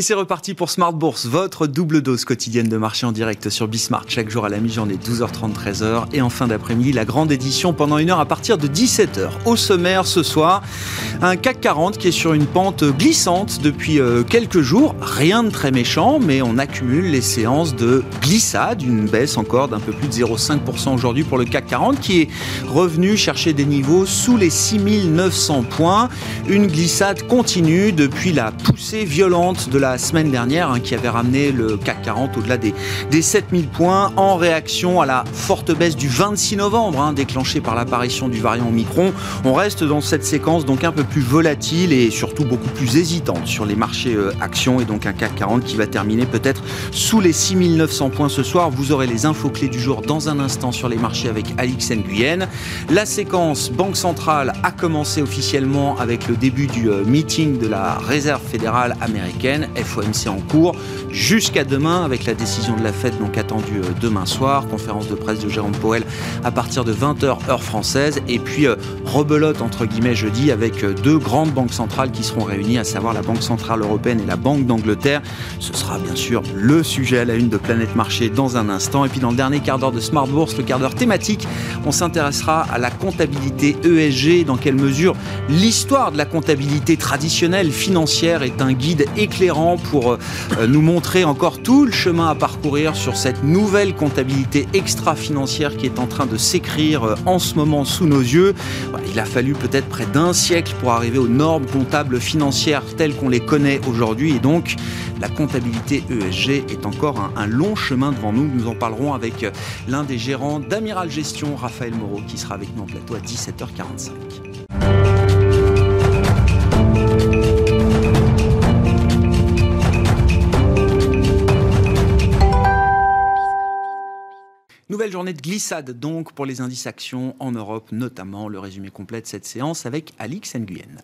Et c'est reparti pour Smart Bourse, votre double dose quotidienne de marché en direct sur Bismart, chaque jour à la mi-journée, 12h30, 13h. Et en fin d'après-midi, la grande édition pendant une heure à partir de 17h. Au sommaire ce soir, un CAC 40 qui est sur une pente glissante depuis euh, quelques jours. Rien de très méchant, mais on accumule les séances de glissade, une baisse encore d'un peu plus de 0,5% aujourd'hui pour le CAC 40 qui est revenu chercher des niveaux sous les 6900 points. Une glissade continue depuis la poussée violente de la semaine dernière hein, qui avait ramené le CAC 40 au-delà des, des 7000 points en réaction à la forte baisse du 26 novembre hein, déclenchée par l'apparition du variant Omicron. On reste dans cette séquence donc un peu plus volatile et surtout beaucoup plus hésitante sur les marchés euh, actions et donc un CAC 40 qui va terminer peut-être sous les 6900 points ce soir. Vous aurez les infos clés du jour dans un instant sur les marchés avec Alix Nguyen. La séquence Banque centrale a commencé officiellement avec le début du euh, meeting de la Réserve fédérale américaine FOMC en cours jusqu'à demain avec la décision de la Fed donc attendue euh, demain soir, conférence de presse de Jérôme Powell à partir de 20h heure française. Et puis euh, rebelote entre guillemets jeudi avec euh, deux grandes banques centrales qui seront réunies, à savoir la Banque centrale européenne et la Banque d'Angleterre. Ce sera bien sûr le sujet à la une de Planète Marché dans un instant. Et puis dans le dernier quart d'heure de Smart Bourse, le quart d'heure thématique, on s'intéressera à la comptabilité ESG, dans quelle mesure l'histoire de la comptabilité traditionnelle financière est un guide éclairant pour euh, nous montrer encore tout le chemin à parcourir sur cette nouvelle comptabilité extra-financière qui est en train de s'écrire euh, en ce moment sous nos yeux. Il a fallu peut-être près d'un siècle pour arriver aux normes comptables financières telles qu'on les connaît aujourd'hui et donc la comptabilité ESG est encore un, un, long chemin devant nous. Nous en parlerons avec euh, l'un des gérants d'Amiral Gestion, Raphaël Moreau, qui sera avec nous en plateau à 17h45. Journée de glissade donc pour les indices actions en Europe, notamment le résumé complet de cette séance avec Alix Nguyen.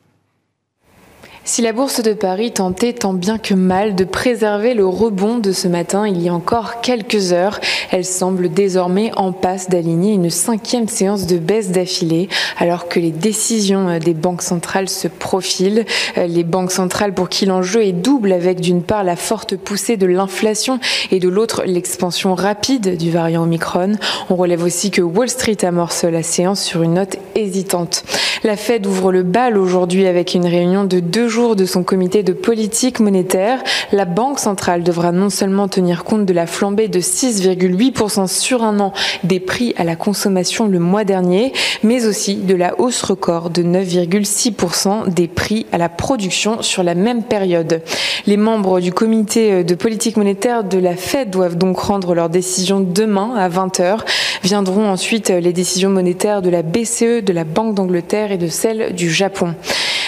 Si la bourse de Paris tentait tant bien que mal de préserver le rebond de ce matin il y a encore quelques heures, elle semble désormais en passe d'aligner une cinquième séance de baisse d'affilée alors que les décisions des banques centrales se profilent. Les banques centrales pour qui l'enjeu est double avec d'une part la forte poussée de l'inflation et de l'autre l'expansion rapide du variant Omicron. On relève aussi que Wall Street amorce la séance sur une note hésitante. La Fed ouvre le bal aujourd'hui avec une réunion de deux jours de son comité de politique monétaire, la Banque centrale devra non seulement tenir compte de la flambée de 6,8% sur un an des prix à la consommation le mois dernier, mais aussi de la hausse record de 9,6% des prix à la production sur la même période. Les membres du comité de politique monétaire de la Fed doivent donc rendre leur décision demain à 20h. Viendront ensuite les décisions monétaires de la BCE, de la Banque d'Angleterre et de celle du Japon.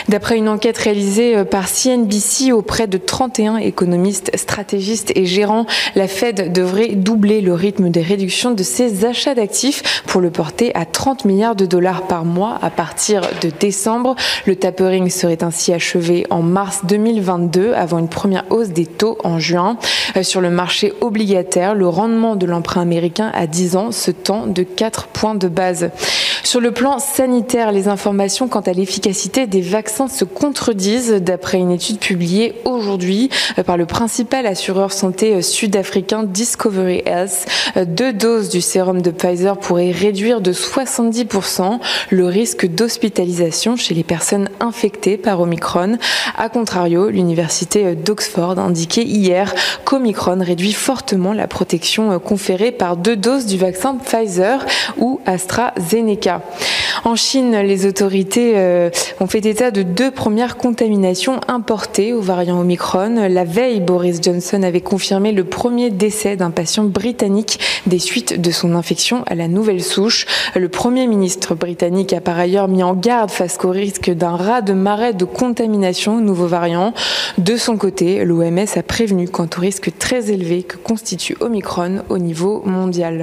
D'après une enquête réalisée euh, par CNBC auprès de 31 économistes, stratégistes et gérants, la Fed devrait doubler le rythme des réductions de ses achats d'actifs pour le porter à 30 milliards de dollars par mois à partir de décembre. Le tapering serait ainsi achevé en mars 2022 avant une première hausse des taux en juin. Euh, sur le marché obligataire, le rendement de l'emprunt américain à 10 ans se tend de 4 points de base. Sur le plan sanitaire, les informations quant à l'efficacité des vaccins se contredisent d'après une étude publiée aujourd'hui euh, par le principal assureur santé euh, sud-africain Discovery Health. Euh, deux doses du sérum de Pfizer pourraient réduire de 70% le risque d'hospitalisation chez les personnes infectées par Omicron. A contrario, l'université d'Oxford indiquait hier qu'Omicron réduit fortement la protection conférée par deux doses du vaccin Pfizer ou AstraZeneca. En Chine, les autorités euh, ont fait état de deux premières contaminations importées au variant Omicron. La veille, Boris Johnson avait confirmé le premier décès d'un patient britannique des suites de son infection à la nouvelle souche. Le Premier ministre britannique a par ailleurs mis en garde face au risque d'un raz de marée de contamination au nouveau variant. De son côté, l'OMS a prévenu quant au risque très élevé que constitue Omicron au niveau mondial.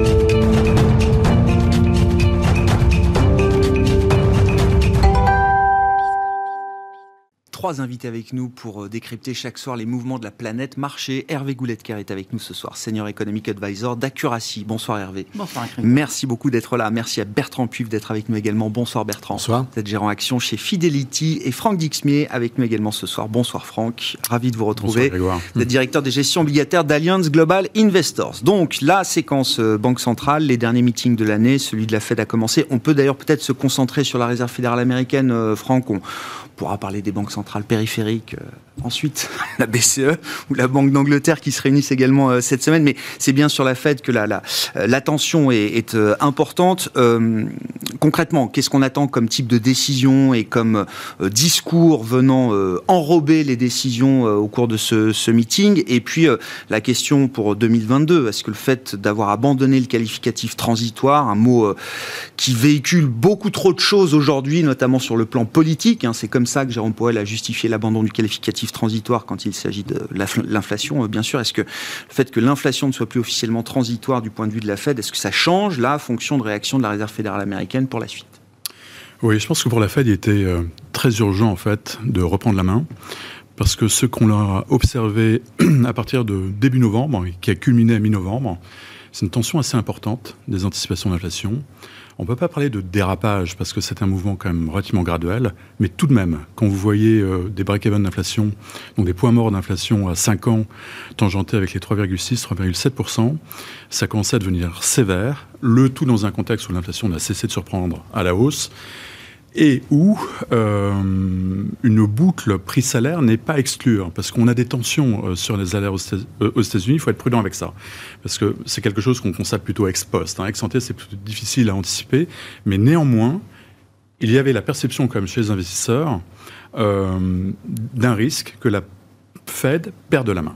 Trois invités avec nous pour euh, décrypter chaque soir les mouvements de la planète marché. Hervé Gouletker est avec nous ce soir, Senior Economic Advisor d'Accuracy. Bonsoir Hervé. Bonsoir Merci beaucoup d'être là. Merci à Bertrand Puif d'être avec nous également. Bonsoir Bertrand. Bonsoir. Vous êtes gérant action chez Fidelity et Franck Dixmier avec nous également ce soir. Bonsoir Franck. Ravi de vous retrouver. Bonsoir Vous êtes directeur des gestions obligataires d'Allianz Global Investors. Donc la séquence euh, Banque Centrale, les derniers meetings de l'année, celui de la Fed a commencé. On peut d'ailleurs peut-être se concentrer sur la Réserve fédérale américaine, euh, Franck pourra parler des banques centrales périphériques. Euh, ensuite, la BCE ou la Banque d'Angleterre qui se réunissent également euh, cette semaine. Mais c'est bien sur la Fed que l'attention la, est, est euh, importante. concrètement, qu'est-ce qu'on attend comme type de décision et comme discours venant enrober les décisions au cours de ce, ce meeting? Et puis, la question pour 2022, est-ce que le fait d'avoir abandonné le qualificatif transitoire, un mot qui véhicule beaucoup trop de choses aujourd'hui, notamment sur le plan politique, hein, c'est comme ça que Jérôme Powell a justifié l'abandon du qualificatif transitoire quand il s'agit de l'inflation, euh, bien sûr. Est-ce que le fait que l'inflation ne soit plus officiellement transitoire du point de vue de la Fed, est-ce que ça change la fonction de réaction de la Réserve fédérale américaine pour la suite? Oui, je pense que pour la Fed, il était euh, très urgent en fait de reprendre la main parce que ce qu'on a observé à partir de début novembre, qui a culminé à mi-novembre, c'est une tension assez importante des anticipations d'inflation. On ne peut pas parler de dérapage parce que c'est un mouvement quand même relativement graduel, mais tout de même, quand vous voyez euh, des break-even d'inflation, donc des points morts d'inflation à 5 ans, tangentés avec les 3,6, 3,7%, ça commence à devenir sévère, le tout dans un contexte où l'inflation n'a cessé de surprendre à la hausse et où euh, une boucle prix-salaire n'est pas exclue, hein, parce qu'on a des tensions euh, sur les salaires euh, aux États-Unis, il faut être prudent avec ça, parce que c'est quelque chose qu'on constate plutôt ex post. Hein. Ex ante, c'est plutôt difficile à anticiper, mais néanmoins, il y avait la perception quand même chez les investisseurs d'un risque que la Fed perde la main.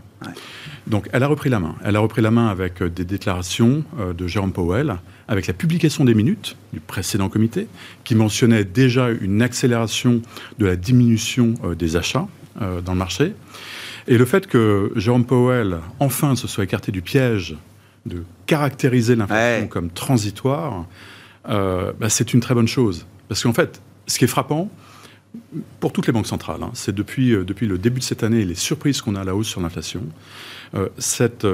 Donc elle a repris la main. Elle a repris la main avec des déclarations de Jérôme Powell, avec la publication des minutes du précédent comité, qui mentionnait déjà une accélération de la diminution euh, des achats euh, dans le marché. Et le fait que Jérôme Powell, enfin, se soit écarté du piège de caractériser l'inflation comme transitoire, euh, bah, c'est une très bonne chose. Parce qu'en fait, ce qui est frappant, pour toutes les banques centrales, hein, c'est depuis, depuis le début de cette année les surprises qu'on a à la hausse sur l'inflation, cette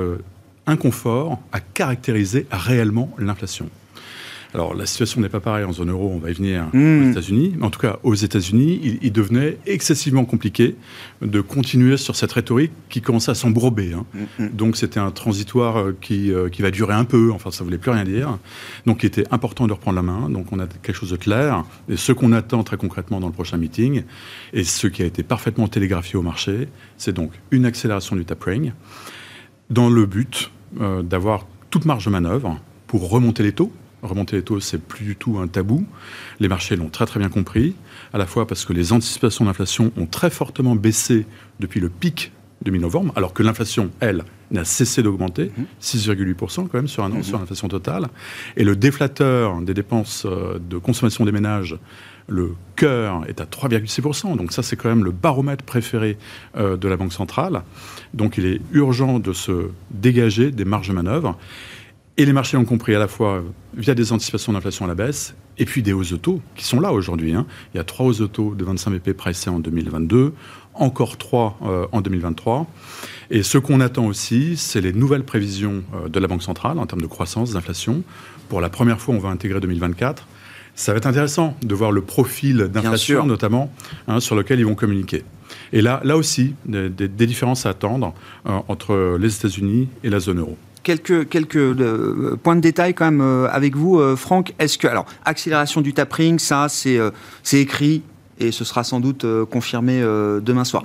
inconfort à caractériser réellement l'inflation. Alors la situation n'est pas pareille en zone euro, on va y venir hmm. aux États-Unis, mais en tout cas aux États-Unis, il, devenait excessivement compliqué de continuer sur cette rhétorique qui commençait à s'embrober. Hein. Hmm. Donc c'était un transitoire euh, qui, euh, qui va durer un peu, enfin ça voulait plus rien dire. Donc il était important de reprendre la main, donc on a quelque chose de clair, et ce qu'on attend très concrètement dans le prochain meeting, et ce qui a été parfaitement télégraphié au marché, c'est donc une accélération du tapering dans le but euh, d'avoir toute marge de manœuvre pour remonter les taux. Remonter les taux, c'est plus du tout un tabou. Les marchés l'ont très très bien compris, à la fois parce que les anticipations d'inflation ont très fortement baissé depuis le pic de mi-novembre, alors que l'inflation, elle, n'a cessé d'augmenter, 6,8% mmh. quand même sur un an, mmh. sur l'inflation totale. Et le déflateur des dépenses euh, de consommation des ménages le cœur est à 3,6%. Donc ça, c'est quand même le baromètre préféré euh, de la Banque centrale. Donc il est urgent de se dégager des marges de manœuvre. Et les marchés ont compris à la fois via des anticipations d'inflation à la baisse et puis des hausses de taux qui sont là aujourd'hui. Hein. Il y a trois hausses de taux de 25 BP pricées en 2022, encore trois euh, en 2023. Et ce qu'on attend aussi, c'est les nouvelles prévisions euh, de la Banque centrale en termes de croissance, d'inflation. Pour la première fois, on va intégrer 2024. Ça va être intéressant de voir le profil d'inflation, notamment, hein, sur lequel ils vont communiquer. Et là, là aussi, des, différences à attendre euh, entre les États-Unis et la zone euro quelques, quelques euh, points de détail quand même euh, avec vous, Franck. Est-ce que, alors, accélération du tapering, ça, c'est écrit, et ce sera sans doute euh, confirmé euh, demain soir.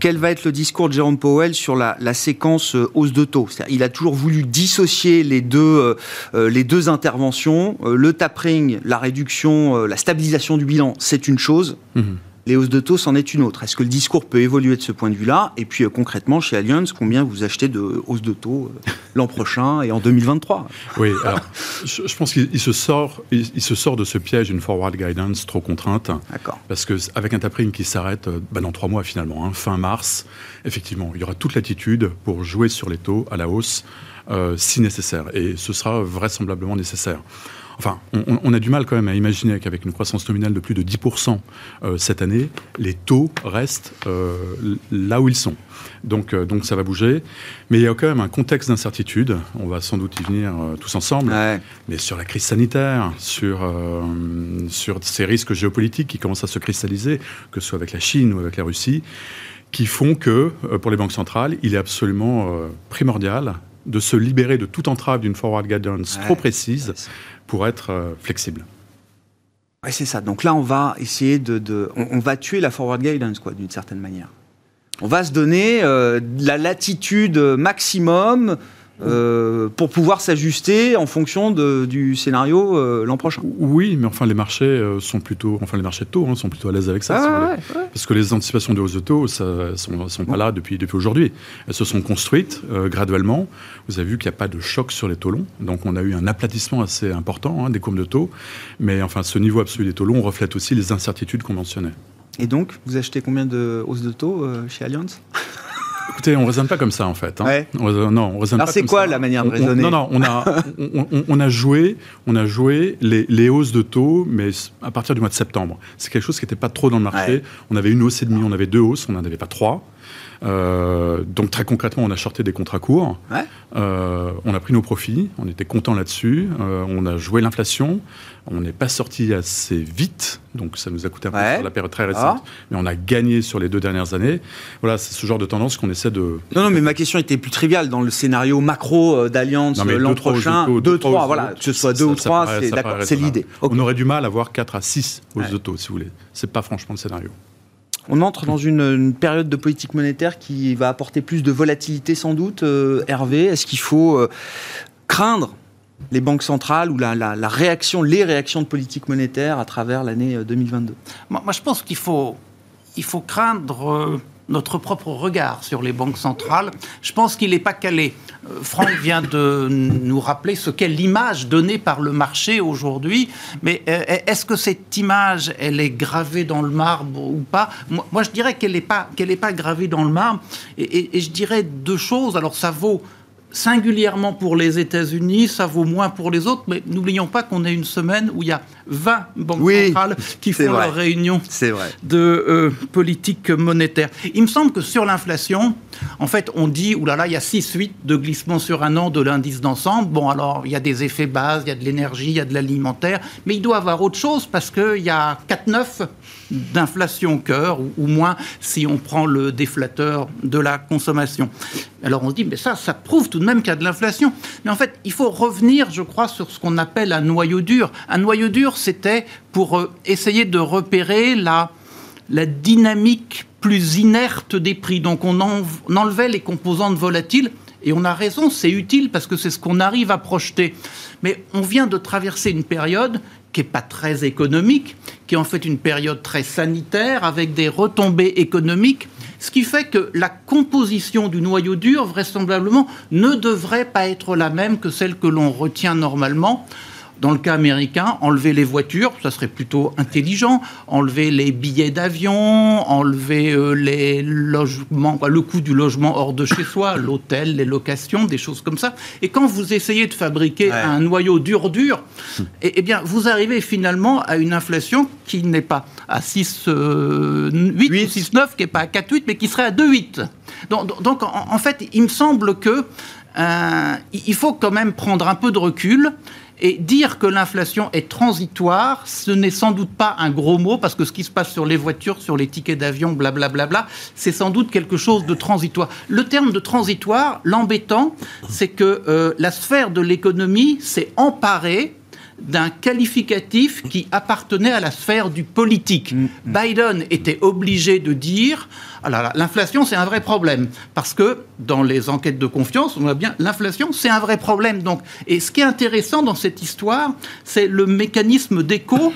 Quel va être le discours de Jérôme Powell sur la, séquence euh, hausse de taux? Il a toujours voulu dissocier les deux, les deux interventions. le tapering, la réduction, la stabilisation du bilan, c'est une chose. Mhm les hausses de taux, c'en est une autre. Est-ce que le discours peut évoluer de ce point de vue-là? Et puis euh, concrètement, chez Allianz, combien vous achetez de hausses de taux euh, l'an prochain et en 2023 Oui, alors je, pense qu'il se, sort, il, se sort de ce piège d'une forward guidance trop contrainte. D'accord. Parce qu'avec un tapering qui s'arrête euh, bah, dans trois mois finalement, hein, fin mars, effectivement, il y aura toute l'attitude pour jouer sur les taux à la hausse si nécessaire. Et ce sera vraisemblablement nécessaire. Enfin, on, a du mal quand même à imaginer qu'avec une croissance nominale de plus de 10% euh, cette année, les taux restent euh, là où ils sont. Donc, euh, donc ça va bouger. Mais il y a quand même un contexte d'incertitude. On va sans doute y venir tous ensemble. Mais sur la crise sanitaire, sur, sur ces risques géopolitiques qui commencent à se cristalliser, que ce soit avec la Chine ou avec la Russie, qui font que, pour les banques centrales, il est absolument primordial de se libérer de toute entrave d'une forward guidance trop précise pour être euh, flexible. Oui, c'est ça. Donc là, on va essayer de, on, va tuer la forward guidance, quoi, d'une certaine manière. On va se donner euh, la latitude maximum euh, pour pouvoir s'ajuster en fonction du scénario euh, l'an prochain. Oui, mais enfin les marchés euh, sont plutôt, enfin les marchés de taux hein, sont plutôt à l'aise avec ça, ah, parce que les anticipations de hausse de taux, ça, sont, sont pas là depuis depuis aujourd'hui. Elles se sont construites graduellement. Vous avez vu qu'il n'y a pas de choc sur les taux longs, donc on a eu un aplatissement assez important hein, des courbes de taux, mais enfin ce niveau absolu des taux longs reflète aussi les incertitudes qu'on mentionnait. Et donc, vous achetez combien de hausses de taux chez Allianz? Écoutez, on ne raisonne pas comme ça en fait. Hein. non, on raisonne Alors c'est quoi la manière de raisonner Non, non, on a, on, a joué, on a joué les, hausses de taux, mais à partir du mois de septembre. C'est quelque chose qui n'était pas trop dans le marché. On avait une hausse et demie, on avait deux hausses, on n'en avait pas trois. Euh, donc très concrètement, on a shorté des contrats courts. Euh, on a pris nos profits. On était content là-dessus. Euh, on a joué l'inflation. On n'est pas sorti assez vite, donc ça nous a coûté un peu sur la période très récente. Ah. Mais on a gagné sur les deux dernières années. Voilà, c'est ce genre de tendance qu'on essaie de. Non, non, mais ma question était plus triviale dans le scénario macro d'alliance l'an prochain. 2, 3, voilà, que ce soit 2 ou 3, c'est l'idée. On aurait du mal à avoir 4 à 6 hausses de taux, si vous voulez. C'est pas franchement le scénario. On entre dans une, période de politique monétaire qui va apporter plus de volatilité sans doute. Euh, Hervé, est-ce qu'il faut euh, craindre les banques centrales ou la, les réactions de politique monétaire à travers l'année 2022 euh, moi, je pense qu'il faut, il faut craindre notre propre regard sur les banques centrales. Je pense qu'il n'est pas calé. Euh, Franck vient de nous rappeler ce qu'est l'image donnée par le marché aujourd'hui. Mais euh, est-ce que cette image, elle est gravée dans le marbre ou pas? Moi, je dirais qu'elle n'est pas, gravée dans le marbre. et, je dirais deux choses. Alors, ça vaut singulièrement pour les États-Unis, ça vaut moins pour les autres, mais n'oublions pas qu'on est une semaine où il y a 20 banques centrales qui font leur réunion de euh, politique monétaire. Il me semble que sur l'inflation, en fait, on dit, oulala, là là, il y a 6-8 de glissement sur un an de l'indice d'ensemble. Bon, alors, il y a des effets bases, il y a de l'énergie, il y a de l'alimentaire, mais il doit y avoir autre chose parce qu'il y a 4-9 d'inflation cœur, ou, moins si on prend le déflateur de la consommation. Alors on se dit, mais ça, ça prouve tout de même qu'il y a de l'inflation. Mais en fait, il faut revenir, je crois, sur ce qu'on appelle un noyau dur. Un noyau dur, c'était pour euh, essayer de repérer la, la dynamique plus inerte des prix. Donc on, on enlevait les composantes volatiles. Et on a raison, c'est utile parce que c'est ce qu'on arrive à projeter. Mais on vient de traverser une période qui n'est pas très économique, qui est en fait une période très sanitaire avec des retombées économiques, ce qui fait que la composition du noyau dur, vraisemblablement, ne devrait pas être la même que celle que l'on retient normalement. Dans le cas américain, enlever les voitures, ça serait plutôt intelligent. Enlever les billets d'avion, enlever euh, les logements, le coût du logement hors de chez soi, l'hôtel, les locations, des choses comme ça. Et quand vous essayez de fabriquer un noyau dur-dur, eh, eh, bien, vous arrivez finalement à une inflation qui n'est pas à 6,8 euh, 8, 6, 9, qui n'est pas à 4,8, mais qui serait à 2,8. Donc, donc en, fait, il me semble que euh, il faut quand même prendre un peu de recul et dire que l'inflation est transitoire, ce n'est sans doute pas un gros mot, parce que ce qui se passe sur les voitures, sur les tickets d'avion, blablabla, c'est sans doute quelque chose de transitoire. Le terme de transitoire, l'embêtant, c'est que euh, la sphère de l'économie s'est emparée d'un qualificatif qui appartenait à la sphère du politique. Mm, mm. Biden était obligé de dire ah l'inflation c'est un vrai problème. Parce que dans les enquêtes de confiance on voit bien l'inflation c'est un vrai problème. Donc et ce qui est intéressant dans cette histoire c'est le mécanisme d'écho.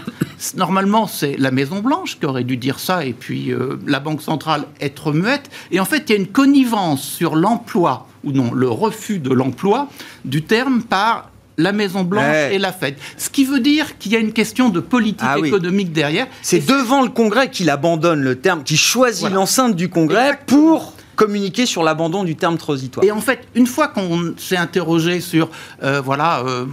Normalement c'est la Maison Blanche qui aurait dû dire ça et puis euh, la Banque centrale être muette et en fait il y a une connivence sur l'emploi ou non le refus de l'emploi du terme par la Maison Blanche et la Fed. Ce qui veut dire qu'il y a une question de politique ah économique derrière. C'est devant le Congrès qu'il abandonne le terme, qu'il choisit l'enceinte du Congrès pour communiquer sur l'abandon du terme transitoire. Et en fait, une fois qu'on s'est interrogé sur, euh, voilà, euh,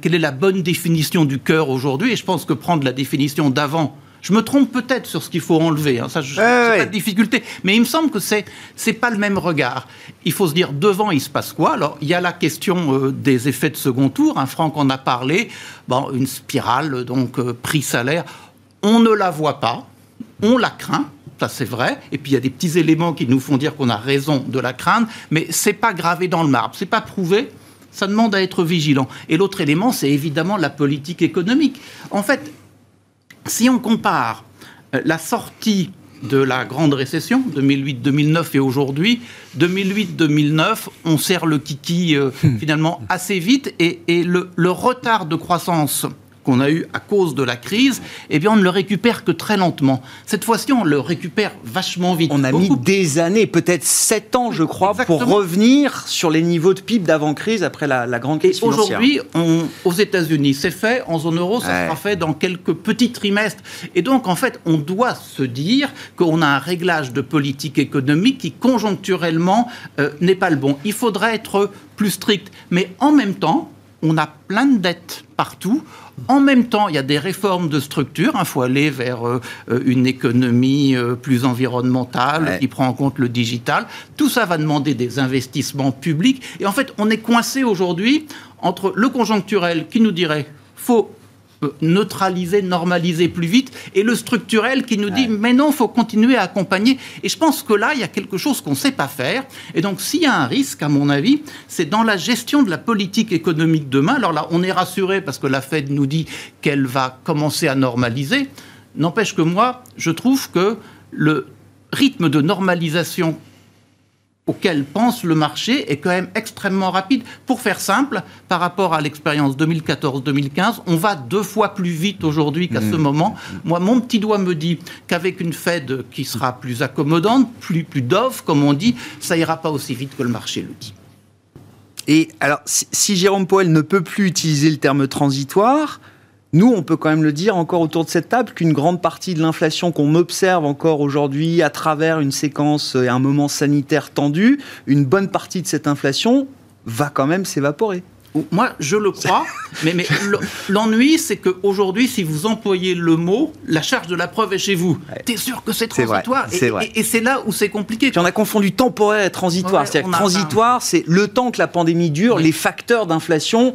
quelle est la bonne définition du cœur aujourd'hui, et je pense que prendre la définition d'avant, je me trompe peut-être sur ce qu'il faut enlever, hein, ça, je, pas de difficulté, mais il me semble que c'est c'est pas le même regard. Il faut se dire devant, il se passe quoi? Alors, il y a la question euh, des effets de second tour. Hein, Franck en a parlé. Bon, une spirale, donc prix-salaire, on ne la voit pas, on la craint ça c'est vrai. Et puis il y a des petits éléments qui nous font dire qu'on a raison de la craindre, mais c'est pas gravé dans le marbre, c'est pas prouvé. Ça demande à être vigilant. Et l'autre élément, c'est évidemment la politique économique. En fait, si on compare euh, la sortie de la grande récession, 2008-2009 et aujourd'hui, 2008-2009, on serre le kiki euh, hmm. finalement assez vite et, le, le, retard de croissance qu'on a eu à cause de la crise, eh bien, on ne le récupère que très lentement. Cette fois-ci, on le récupère vachement vite. On a mis des années, peut-être sept ans, je crois, pour revenir sur les niveaux de PIB d'avant-crise après la, grande crise Et aujourd'hui, aux États-Unis, c'est fait. En zone euro, ça sera fait dans quelques petits trimestres. Et donc, en fait, on doit se dire qu'on a un réglage de politique économique qui, conjoncturellement, euh, n'est pas le bon. Il faudrait être plus strict. Mais en même temps, on a plein de dettes partout. En même temps, il y a des réformes de structure. Il faut aller vers euh, euh, une économie euh, plus environnementale qui prend en compte le digital. Tout ça va demander des investissements publics. Et en fait, on est coincé aujourd'hui entre le conjoncturel qui nous dirait faut neutraliser, normaliser plus vite, et le structurel qui nous dit mais non, il faut continuer à accompagner. Et je pense que là, il y a quelque chose qu'on ne sait pas faire. Et donc, s'il y a un risque, à mon avis, c'est dans la gestion de la politique économique demain. Alors là, on est rassuré parce que la Fed nous dit qu'elle va commencer à normaliser. N'empêche que moi, je trouve que le rythme de normalisation auquel pense le marché est quand même extrêmement rapide. Pour faire simple, par rapport à l'expérience 2014-2015, on va deux fois plus vite aujourd'hui qu'à ce mmh. moment. Moi, mon petit doigt me dit qu'avec une Fed qui sera plus accommodante, plus, plus d'offres, comme on dit, ça ira pas aussi vite que le marché le dit. Et alors, si Jérôme Powell ne peut plus utiliser le terme transitoire, nous, on peut quand même le dire encore autour de cette table qu'une grande partie de l'inflation qu'on observe encore aujourd'hui à travers une séquence et un moment sanitaire tendu, une bonne partie de cette inflation va quand même s'évaporer. Moi, je le crois, mais, mais l'ennui, c'est qu'aujourd'hui, si vous employez le mot, la charge de la preuve est chez vous. T'es sûr que c'est transitoire Et, c'est là où c'est compliqué. Puis on a confondu temporaire et transitoire. C'est-à-dire que transitoire, c'est le temps que la pandémie dure, les facteurs d'inflation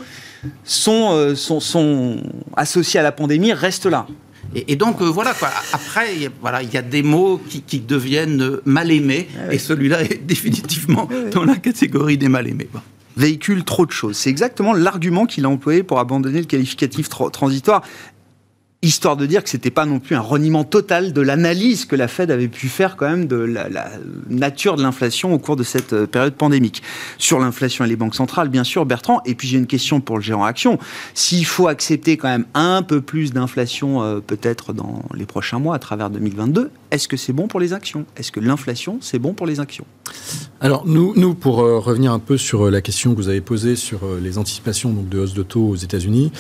sont, euh, sont, sont associés à la pandémie restent là. Et, donc euh, voilà quoi. Après, voilà, il y a des mots qui, deviennent mal aimés, ah et celui-là est définitivement dans la catégorie des mal aimés. Véhicule trop de choses. C'est exactement l'argument qu'il a employé pour abandonner le qualificatif transitoire histoire de dire que c'était pas non plus un reniement total de l'analyse que la Fed avait pu faire quand même de la, nature de l'inflation au cours de cette euh, période pandémique. Sur l'inflation et les banques centrales, bien sûr, Bertrand. Et puis j'ai une question pour le gérant Action. S'il faut accepter quand même un peu plus d'inflation euh, peut-être dans les prochains mois à travers 2022, est-ce que c'est bon pour les actions? Est-ce que l'inflation, c'est bon pour les actions? Alors nous, nous pour euh, revenir un peu sur la question que vous avez posée sur les anticipations donc, de hausse de taux aux États-Unis,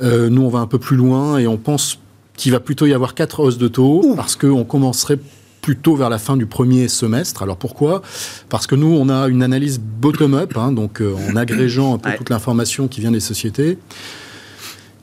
nous on va un peu plus loin et on pense qu'il va plutôt y avoir quatre hausses de taux parce qu'on commencerait plutôt vers la fin du premier semestre. Alors pourquoi? Parce que nous, on a une analyse bottom-up, hein, donc euh, en agrégeant un peu toute l'information qui vient des sociétés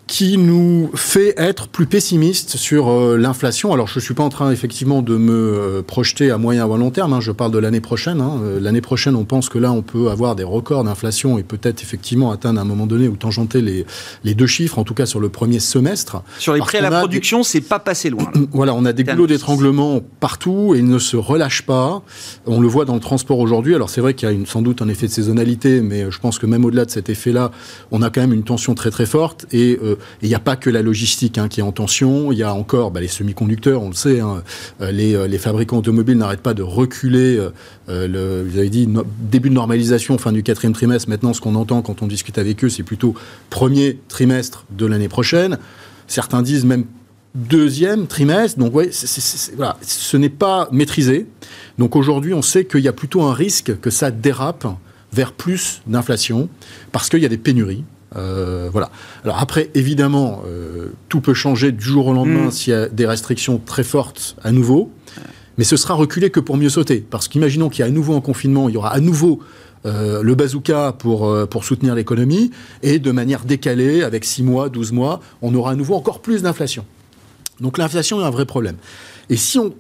qui nous fait être plus pessimiste sur euh, l'inflation. Alors, je ne suis pas en train, effectivement, de me euh, projeter à moyen ou à long terme. Hein. je parle de l'année prochaine. Hein. Euh, l'année prochaine, on pense que là, on peut avoir des records d'inflation et peut-être, effectivement, atteindre à un moment donné ou tangenter les, les deux chiffres, en tout cas sur le premier semestre. Sur les prix à la production, c'est pas passé loin. Voilà, on a des goulots d'étranglement partout et ils ne se relâchent pas. On le voit dans le transport aujourd'hui. Alors, c'est vrai qu'il y a une, sans doute un effet de saisonnalité, mais je pense que même au-delà de cet effet-là, on a quand même une tension très très forte et il n'y a pas que la logistique hein, qui est en tension, il y a encore bah, les semi-conducteurs, on le sait, hein. euh, euh, les, fabricants automobiles n'arrêtent pas de reculer. Euh, le, vous avez dit début de normalisation, fin du quatrième trimestre. Maintenant, ce qu'on entend quand on discute avec eux, c'est plutôt premier trimestre de l'année prochaine. Certains disent même deuxième trimestre. Donc, ouais, voilà, ce n'est pas maîtrisé. Donc, aujourd'hui, on sait qu'il y a plutôt un risque que ça dérape vers plus d'inflation parce qu'il y a des pénuries. Euh, voilà. Alors après, évidemment, euh, tout peut changer du jour au lendemain mm. s'il y a des restrictions très fortes à nouveau. mais ce sera reculé que pour mieux sauter. Parce qu'imaginons qu'il y a à nouveau un confinement, il y aura à nouveau euh, le bazooka pour, pour soutenir l'économie, et de manière décalée, avec 6 mois, 12 mois, on aura à nouveau encore plus d'inflation. Donc l'inflation est un vrai problème. Et si on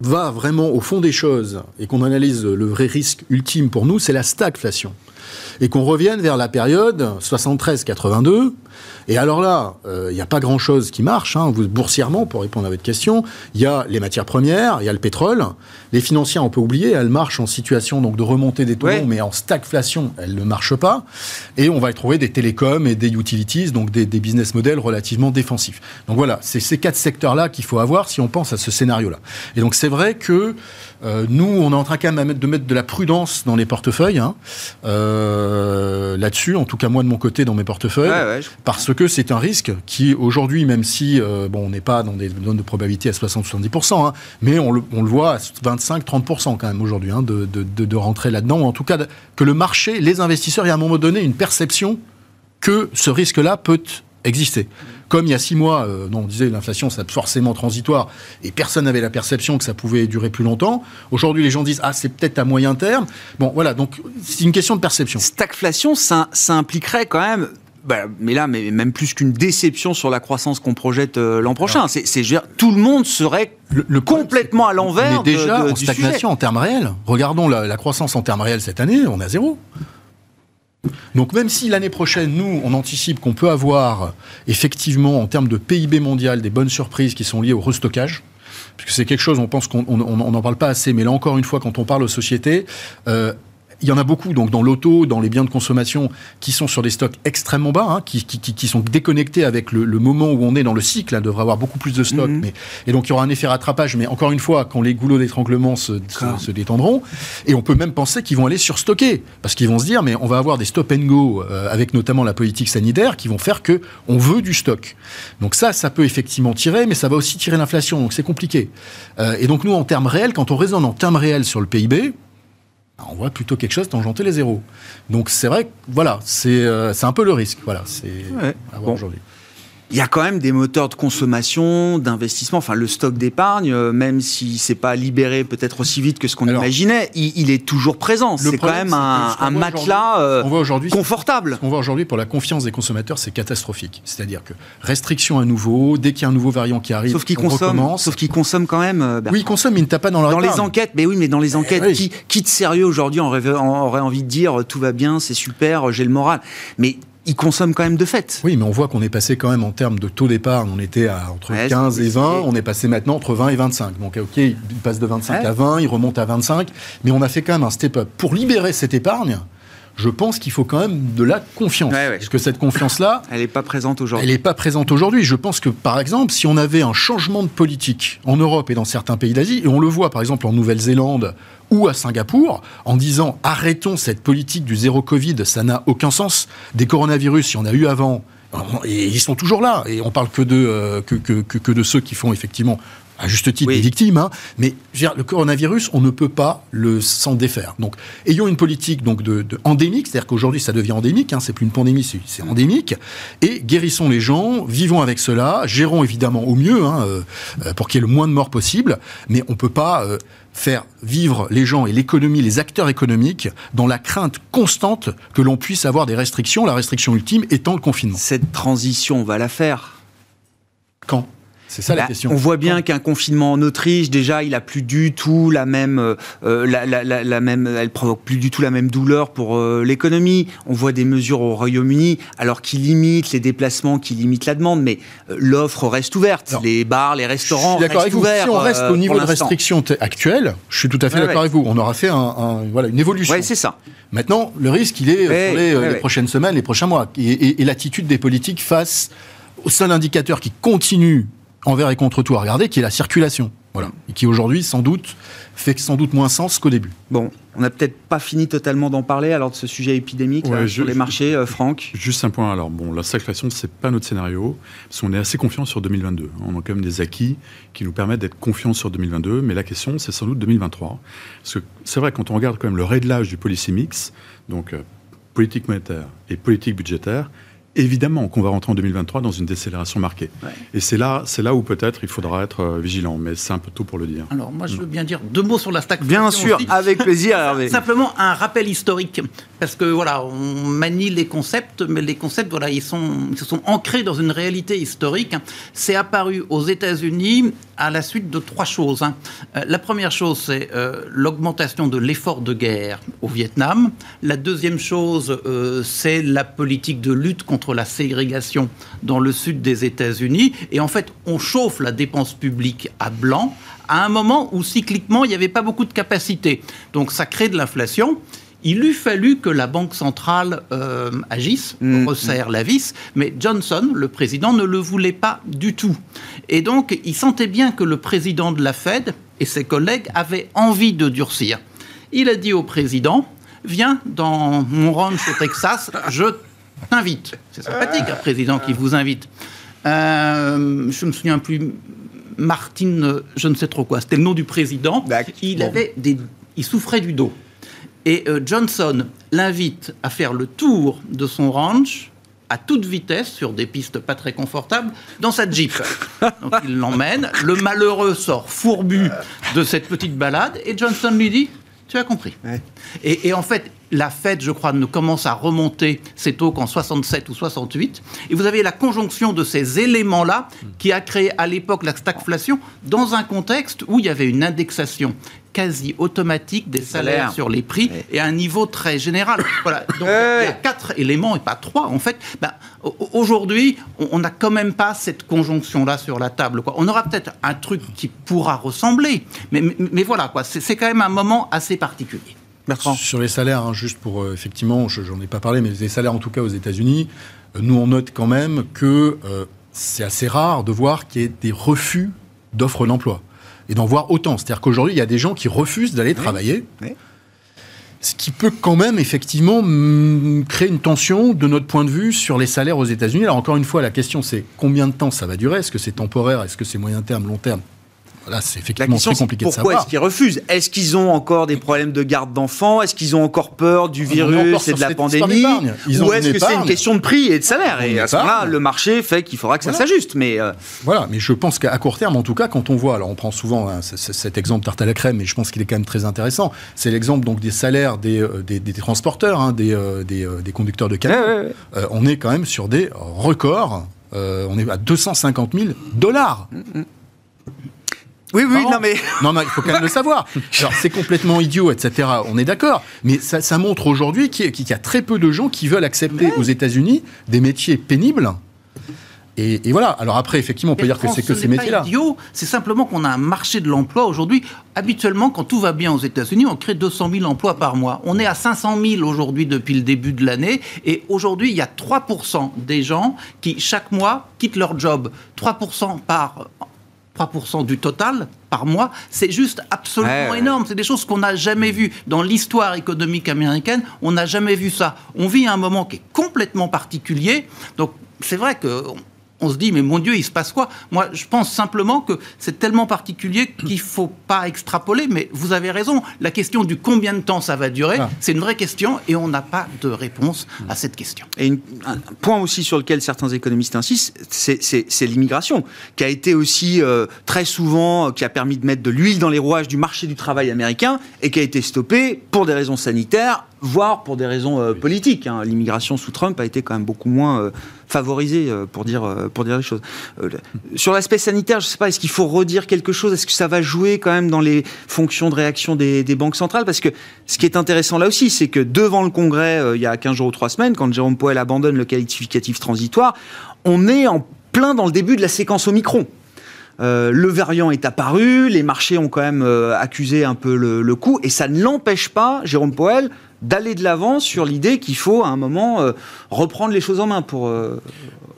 va vraiment au fond des choses et qu'on analyse le vrai risque ultime pour nous, c'est la stagflation. Et qu'on revienne vers la période 73-82, et alors là, euh, il n'y a pas grand-chose qui marche, hein, vous, boursièrement, pour répondre à votre question. Il y a les matières premières, il y a le pétrole. Les financiers, on peut oublier, elles marchent en situation donc, de remontée des taux, mais en stagflation, elles ne marchent pas. Et on va y trouver des télécoms et des utilities, donc des, business models relativement défensifs. Donc voilà, c'est ces quatre secteurs-là qu'il faut avoir si on pense à ce scénario-là. Et donc c'est vrai que euh, nous, on est en train quand même de mettre de la prudence dans les portefeuilles, hein, euh, là-dessus, en tout cas moi de mon côté dans mes portefeuilles, parce que c'est un risque qui aujourd'hui, même si euh, bon, on n'est pas dans des zones de probabilité à 60-70%, hein, mais on le, on le, voit à 25-30% quand même aujourd'hui hein, de, de, de, rentrer là-dedans, ou en tout cas que le marché, les investisseurs, il y a à un moment donné une perception que ce risque-là peut exister. Comme il y a six mois, euh, on disait l'inflation, c'est forcément transitoire, et personne n'avait la perception que ça pouvait durer plus longtemps. Aujourd'hui, les gens disent ah c'est peut-être à moyen terme. Bon, voilà, donc c'est une question de perception. Stagflation, ça, ça impliquerait quand même bah, mais là, mais même plus qu'une déception sur la croissance qu'on projette euh, l'an prochain. C'est, tout le monde serait le, complètement à l'envers. Déjà en stagnation en termes réels. Regardons la, la, croissance en termes réels cette année, on a zéro. Donc même si l'année prochaine, nous, on anticipe qu'on peut avoir effectivement en termes de PIB mondial des bonnes surprises qui sont liées au restockage, puisque c'est quelque chose, on pense qu'on n'en parle pas assez, mais là encore une fois, quand on parle aux sociétés, euh, il y en a beaucoup, donc dans l'auto, dans les biens de consommation, qui sont sur des stocks extrêmement bas, hein, qui, qui, qui, sont déconnectés avec le, le, moment où on est dans le cycle, hein, devrait avoir beaucoup plus de stocks. Mhm. mais, et donc il y aura un effet rattrapage, mais encore une fois, quand les goulots d'étranglement se, se, détendront, et on peut même penser qu'ils vont aller surstocker, parce qu'ils vont se dire, mais on va avoir des stop and go, euh, avec notamment la politique sanitaire, qui vont faire que on veut du stock. Donc ça, ça peut effectivement tirer, mais ça va aussi tirer l'inflation, donc c'est compliqué. Euh, et donc nous, en termes réels, quand on raisonne en termes réels sur le PIB, on voit plutôt quelque chose tangenter les zéros. Donc c'est vrai que voilà, c'est euh, un peu le risque. Voilà, c'est à voir aujourd'hui il y a quand même des moteurs de consommation, d'investissement. Enfin, le stock d'épargne, euh, même si c'est pas libéré peut-être aussi vite que ce qu'on imaginait, il, est toujours présent. C'est quand même un, matelas euh, confortable. Ce qu'on voit aujourd'hui pour la confiance des consommateurs, c'est catastrophique. C'est-à-dire que restriction à nouveau, dès qu'il y a un nouveau variant qui arrive, sauf qu'ils consomment, sauf qu'ils consomment quand même. Euh, oui, ils consomment, mais ils ne tapent pas dans leur Dans les enquêtes, mais oui, mais dans les enquêtes, qui, qui de sérieux aujourd'hui aurait envie de dire tout va bien, c'est super, j'ai le moral. Mais ils consomment quand même de fait. Oui, mais on voit qu'on est passé quand même en termes de taux d'épargne, on était à entre 15 et 20, on est passé maintenant entre 20 et 25. Donc ok, il passe de 25 à 20, il remonte à 25, mais on a fait quand même un step-up. Pour libérer cette épargne, je pense qu'il faut quand même de la confiance. Parce que cette confiance-là... Elle n'est pas présente aujourd'hui. Elle n'est pas présente aujourd'hui. Je pense que, par exemple, si on avait un changement de politique en Europe et dans certains pays d'Asie, et on le voit par exemple en Nouvelle-Zélande ou à Singapour, en disant arrêtons cette politique du zéro Covid, ça n'a aucun sens. Des coronavirus, il y en a eu avant, et ils sont toujours là. Et on parle que de, euh, que, que, que, de ceux qui font effectivement à juste titre, des victimes, hein, mais le coronavirus, on ne peut pas le s'en défaire. Donc, ayons une politique donc de, endémique, c'est-à-dire qu'aujourd'hui ça devient endémique, hein, c'est plus une pandémie, c'est endémique, et guérissons les gens, vivons avec cela, gérons évidemment au mieux hein, euh, euh, pour qu'il y ait le moins de morts possible, mais on peut pas euh, faire vivre les gens et l'économie, les acteurs économiques, dans la crainte constante que l'on puisse avoir des restrictions, la restriction ultime étant le confinement. Cette transition, on va la faire. Quand? C'est ça la bah, question. On voit bien qu'un confinement en Autriche, déjà, il a plus du tout la même, euh, la, la, la, même, elle provoque plus du tout la même douleur pour euh, l'économie. On voit des mesures au Royaume-Uni, alors qui limitent les déplacements, qui limitent la demande, mais euh, l'offre reste ouverte. les bars, les restaurants restent avec ouverts. Si on reste au niveau de restriction actuelle, je suis tout à fait d'accord avec vous. On aura fait un, voilà, une évolution. Oui, c'est ça. Maintenant, le risque, il est les, prochaines semaines, les prochains mois, et, et l'attitude des politiques face au seul indicateur qui continue envers et contre tout à regarder, qui est la circulation. Voilà. Et qui aujourd'hui, sans doute, fait sans doute moins sens qu'au début. Bon, on n'a peut-être pas fini totalement d'en parler alors de ce sujet épidémique sur les marchés, euh, Franck. Juste un point. Alors bon, la stagflation, c'est pas notre scénario, parce qu'on est assez confiant sur 2022. On a quand même des acquis qui nous permettent d'être confiants sur 2022, mais la question, c'est sans doute 2023. Parce que c'est vrai, quand on regarde quand même le réglage du policy mix, donc euh, politique monétaire et politique budgétaire, évidemment qu'on va rentrer en 2023 dans une décélération marquée. Et c'est là, c'est là où peut-être il faudra être euh, vigilant, mais c'est un peu tôt pour le dire. Alors moi je veux bien dire deux mots sur la stagflation. Bien sûr, avec plaisir Hervé. Simplement un rappel historique, parce que voilà, on manie les concepts, mais les concepts, voilà, ils, sont, ils se sont ancrés dans une réalité historique. C'est apparu aux États-Unis à la suite de trois choses. Hein. Euh, la première chose, c'est euh, l'augmentation de l'effort de guerre au Vietnam. La deuxième chose, c'est la politique de lutte contre la ségrégation dans le sud des États-Unis. Et en fait, on chauffe la dépense publique à blanc à un moment où cycliquement, il n'y avait pas beaucoup de capacité. Donc ça crée de l'inflation. Il eût fallu que la Banque centrale euh, agisse, mmh, resserre la vis, mais Johnson, le président, ne le voulait pas du tout. Et donc, il sentait bien que le président de la Fed et ses collègues avaient envie de durcir. Il a dit au président, viens dans mon ranch au Texas, je t'invite. C'est sympathique, un président qui vous invite. Euh, je me souviens plus. Martine, je ne sais trop quoi. C'était le nom du président. Il avait des, il souffrait du dos. Et euh, Johnson l'invite à faire le tour de son ranch à toute vitesse sur des pistes pas très confortables dans sa Jeep. Donc il l'emmène. Le malheureux sort fourbu de cette petite balade et Johnson lui dit Tu as compris. et, en fait, la Fed, je crois, ne commence à remonter ses taux qu'en 67 ou 68. Et vous avez la conjonction de ces éléments-là qui a créé à l'époque la stagflation dans un contexte où il y avait une indexation quasi automatique des salaires sur les prix et à un niveau très général. Voilà. Donc il y a quatre éléments et pas trois. En fait, ben, aujourd'hui, on n'a quand même pas cette conjonction-là sur la table. Quoi. On aura peut-être un truc qui pourra ressembler, mais, mais, mais voilà, quoi. C'est quand même un moment assez particulier. Sur les salaires, hein, juste pour euh, effectivement, j'en ai pas parlé, mais les salaires en tout cas aux États-Unis, euh, nous on note quand même que euh, c'est assez rare de voir qu'il y ait des refus d'offres d'emploi et d'en voir autant. C'est-à-dire qu'aujourd'hui, il y a des gens qui refusent d'aller travailler. Ce qui peut quand même effectivement créer une tension de notre point de vue sur les salaires aux États-Unis. Alors encore une fois, la question c'est combien de temps ça va durer? Est-ce que c'est temporaire? Est-ce que c'est moyen terme, long terme? Là, c'est effectivement très compliqué de savoir. Pourquoi est-ce qu'ils refusent? Est-ce qu'ils ont encore des problèmes de garde d'enfants? Est-ce qu'ils ont encore peur du virus et de la pandémie? Ou est-ce que c'est une question de prix et de salaire? Et à ce moment-là, le marché fait qu'il faudra que ça s'ajuste. Mais euh, Voilà, mais je pense qu'à court terme, en tout cas, quand on voit, alors on prend souvent hein, cet exemple tarte à la crème, mais je pense qu'il est quand même très intéressant. C'est l'exemple donc des salaires des, euh, des, transporteurs, hein, des, euh, des, conducteurs de camions. on est quand même sur des records. on est à 250 000 dollars. Oui, oui, non mais... Non, il faut quand même le savoir. Alors, c'est complètement idiot, etc. On est d'accord. Mais ça, montre aujourd'hui qu'il y, a très peu de gens qui veulent accepter aux États-Unis des métiers pénibles. Et, voilà. Alors après, effectivement, on peut dire que c'est que ces métiers-là. C'est simplement qu'on a un marché de l'emploi aujourd'hui. Habituellement, quand tout va bien aux États-Unis, on crée 200 000 emplois par mois. On est à 500 000 aujourd'hui depuis le début de l'année. Et aujourd'hui, il y a 3% des gens qui, chaque mois, quittent leur job. 3% par 3% du total par mois, c'est juste absolument énorme. C'est des choses qu'on n'a jamais vues dans l'histoire économique américaine. On n'a jamais vu ça. On vit un moment qui est complètement particulier. Donc, c'est vrai que on se dit, mais mon Dieu, il se passe quoi? Moi, je pense simplement que c'est tellement particulier qu'il ne faut pas extrapoler, mais vous avez raison, la question du combien de temps ça va durer, ah. c'est une vraie question et on n'a pas de réponse à cette question. Et un point aussi sur lequel certains économistes insistent, c'est l'immigration, qui a été aussi euh, très souvent, euh, qui a permis de mettre de l'huile dans les rouages du marché du travail américain et qui a été stoppé pour des raisons sanitaires voire pour des raisons euh, politiques. Hein. L'immigration sous Trump a été quand même beaucoup moins euh, favorisée, euh, pour, dire, pour dire les choses. sur l'aspect sanitaire, je ne sais pas, est-ce qu'il faut redire quelque chose? Est-ce que ça va jouer quand même dans les fonctions de réaction des, banques centrales? Parce que ce qui est intéressant là aussi, c'est que devant le Congrès, il y a 15 jours ou 3 semaines, quand Jérôme Powell abandonne le qualificatif transitoire, on est en plein dans le début de la séquence Omicron. Euh, le variant est apparu, les marchés ont quand même accusé un peu le, le coup, et ça ne l'empêche pas, Jérôme Powell, d'aller de l'avant sur l'idée qu'il faut à un moment euh, reprendre les choses en main pour euh,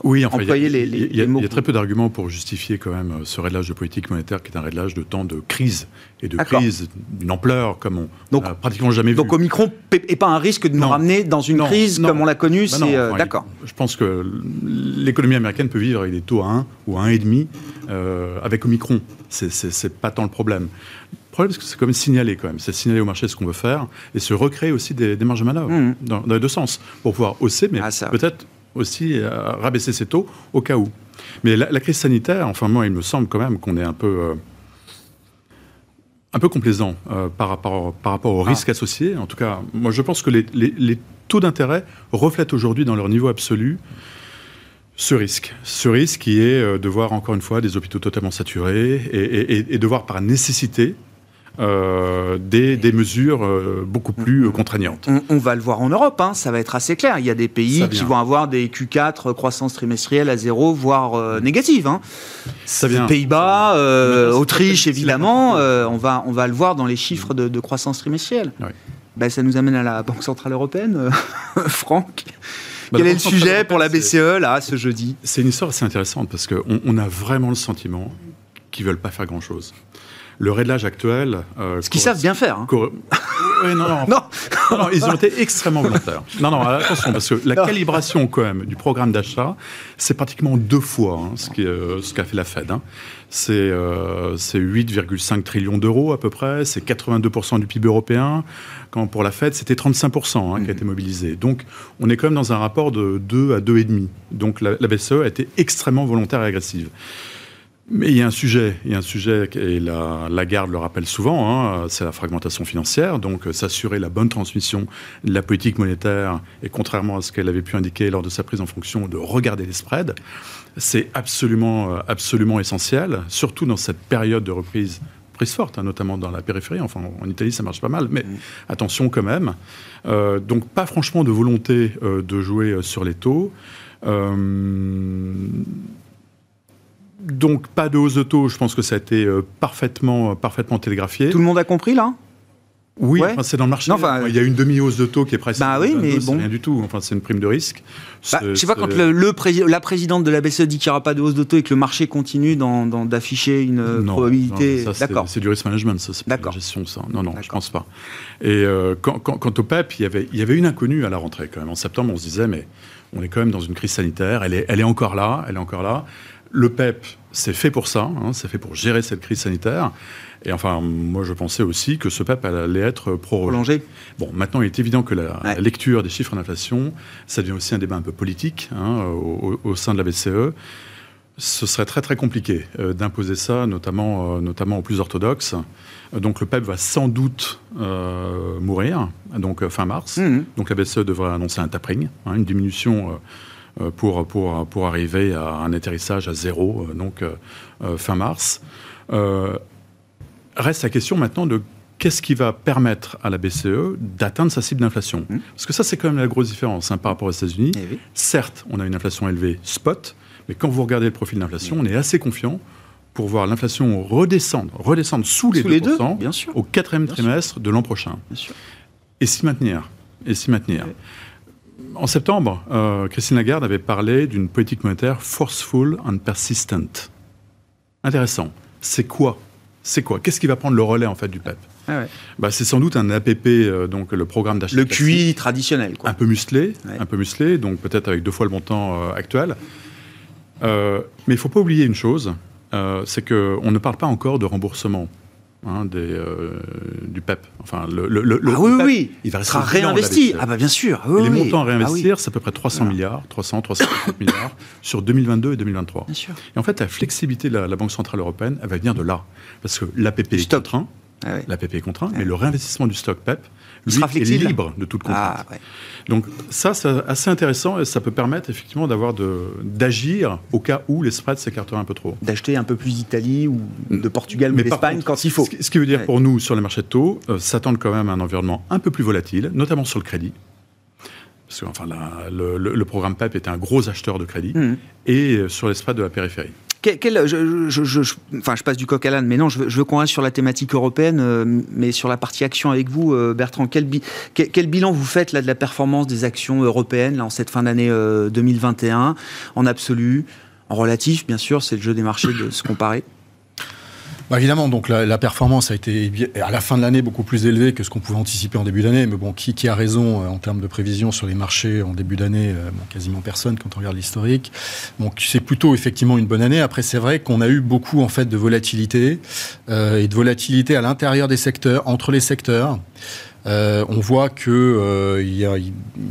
oui, employer les, Il y, a très peu d'arguments pour justifier quand même ce réglage de politique monétaire qui est un réglage de temps de crise et de crise d'une ampleur comme on n'a pratiquement jamais vu. Donc Omicron n'est pas un risque de nous ramener dans une crise comme on l'a connue, c'est euh, d'accord. Je pense que l'économie américaine peut vivre avec des taux à 1 ou à 1,5 euh, avec Omicron. C'est pas tant le problème problème, c'est que c'est quand même signaler quand même. C'est signaler au marché ce qu'on veut faire et se recréer aussi des, marges de manœuvre mmh. dans, les deux sens pour pouvoir hausser, mais ah, peut-être aussi rabaisser ses taux au cas où. Mais la, crise sanitaire, enfin moi, il me semble quand même qu'on est un peu un peu complaisant par, rapport, par rapport aux ah. risques associés. En tout cas, moi je pense que les, les taux d'intérêt reflètent aujourd'hui dans leur niveau absolu ce risque. Ce risque qui est euh, de voir encore une fois des hôpitaux totalement saturés et, de voir par nécessité euh, des, mesures euh, beaucoup plus contraignantes. On, va le voir en Europe, hein, ça va être assez clair. Il y a des pays qui vont avoir des Q4 croissance trimestrielle à zéro, voire négative. Hein. Pays-Bas, Autriche, évidemment, on, va, on va le voir dans les chiffres de, croissance trimestrielle. Ben, ça nous amène à la Banque Centrale Européenne, Franck. Bah, Quel est le sujet pour la BCE, là, ce jeudi? C'est une histoire assez intéressante parce qu'on on a vraiment le sentiment qu'ils ne veulent pas faire grand-chose. Le réglage actuel. Euh, Ce qu'ils savent bien faire. Hein. Oui, non, non. non. Ils ont été extrêmement volontaires. Non, non, attention, parce que la calibration, quand même, du programme d'achat, c'est pratiquement deux fois hein, ce euh, qu'a fait la Fed. Hein. C'est 8,5 euh, trillions d'euros à peu près, c'est 82% du PIB européen. Quand pour la Fed, c'était 35% hein, qui a été mobilisé. Donc, on est quand même dans un rapport de 2 à 2,5. Donc, la, la BCE a été extrêmement volontaire et agressive. Mais il y a un sujet, il y a un sujet, et la, la garde le rappelle souvent, hein, c'est la fragmentation financière, donc euh, s'assurer la bonne transmission de la politique monétaire, et contrairement à ce qu'elle avait pu indiquer lors de sa prise en fonction, de regarder les spreads, c'est absolument, euh, absolument essentiel, surtout dans cette période de reprise prise forte, hein, notamment dans la périphérie. Enfin, en Italie, ça marche pas mal, mais mmh. attention quand même. Euh, donc, pas franchement de volonté de jouer sur les taux. Donc pas de hausse de taux, je pense que ça a été euh, parfaitement, euh, parfaitement télégraphié. Tout le monde a compris là? Oui, c'est dans le marché. il y a une demi-hausse de taux qui est presque. Bah oui, mais bon. rien du tout. Enfin, c'est une prime de risque. Bah, je sais pas, quand le, la présidente de la BCE dit qu'il n'y aura pas de hausse de taux et que le marché continue d'afficher une probabilité. D'accord. C'est du risk management, ça. C'est pas la gestion, ça. Non, non, je pense pas. Et euh, quant, au PEP, il y, avait, il y avait une inconnue à la rentrée quand même. En septembre, on se disait, mais on est quand même dans une crise sanitaire. Elle est, elle est encore là. Elle est encore là. Le PEP, c'est fait pour ça, hein, c'est fait pour gérer cette crise sanitaire. Et enfin, moi, je pensais aussi que ce PEP allait être prolongé. Bon, maintenant, il est évident que la, lecture des chiffres d'inflation, ça devient aussi un débat un peu politique hein, au, sein de la BCE. Ce serait très très compliqué euh, d'imposer ça, notamment, euh, notamment aux plus orthodoxes. Donc le PEP va sans doute euh, mourir, donc fin mars. Mmh. Donc la BCE devrait annoncer un tapering, hein, une diminution pour, pour, pour arriver à un atterrissage à zéro, euh, donc euh, fin mars. reste la question maintenant de qu'est-ce qui va permettre à la BCE d'atteindre sa cible d'inflation mmh. Parce que ça, c'est quand même la grosse différence hein, par rapport aux États-Unis. Eh Certes, on a une inflation élevée spot, mais quand vous regardez le profil d'inflation, on est assez confiant pour voir l'inflation redescendre, redescendre sous les 2% bien sûr. au quatrième trimestre de l'an prochain. Et s'y maintenir. Et s'y maintenir en septembre, euh, Christine Lagarde avait parlé d'une politique monétaire forceful and persistent. Intéressant. C'est quoi? C'est quoi? Qu'est-ce qui va prendre le relais en fait du PEP ah bah, c'est sans doute un APP, euh, donc le programme d'achat. Le QI traditionnel, Un peu musclé, un peu musclé, donc peut-être avec deux fois le montant euh, actuel. mais il ne faut pas oublier une chose, c'est qu'on ne parle pas encore de remboursement. Hein, des, euh, du PEP. Enfin, le, le, le ah oui, oui, il va sera réinvesti. Ah bah bien sûr. les montants à réinvestir, ah c'est à peu près 300 milliards, 300, 350 milliards sur 2022 et 2023. Bien sûr. Et en fait, la flexibilité de la, Banque centrale européenne, elle va venir de là, parce que l'APP est contraint. Ah L'APP est contraint, mais le réinvestissement du stock PEP, lui, sera est libre de toute contrainte. Ah, Donc ça, c'est assez intéressant et ça peut permettre effectivement d'avoir d'agir au cas où les spreads s'écarteraient un peu trop. D'acheter un peu plus d'Italie ou de Portugal ou d'Espagne quand il faut. Ce qui veut dire pour nous, sur les marchés de taux, euh, s'attendre quand même à un environnement un peu plus volatile, notamment sur le crédit. Parce que enfin, le, programme PEP était un gros acheteur de crédit, mmh. et euh, sur les spreads de la périphérie je, enfin, je passe du coq à l'âne, mais non, je veux, qu'on reste sur la thématique européenne, euh, mais sur la partie action avec vous, euh, Bertrand. Quel, quel, bilan vous faites là, de la performance des actions européennes là, en cette fin d'année 2021, euh, en absolu, en relatif, bien sûr, c'est le jeu des marchés de se comparer bah, évidemment, donc la, performance a été à la fin de l'année beaucoup plus élevée que ce qu'on pouvait anticiper en début d'année. Mais bon, qui, a raison euh, en termes de prévision sur les marchés en début d'année euh, Quasiment personne quand on regarde l'historique. Donc c'est plutôt effectivement une bonne année. Après, c'est vrai qu'on a eu beaucoup en fait de volatilité euh, et de volatilité à l'intérieur des secteurs, entre les secteurs. On voit que il y, a,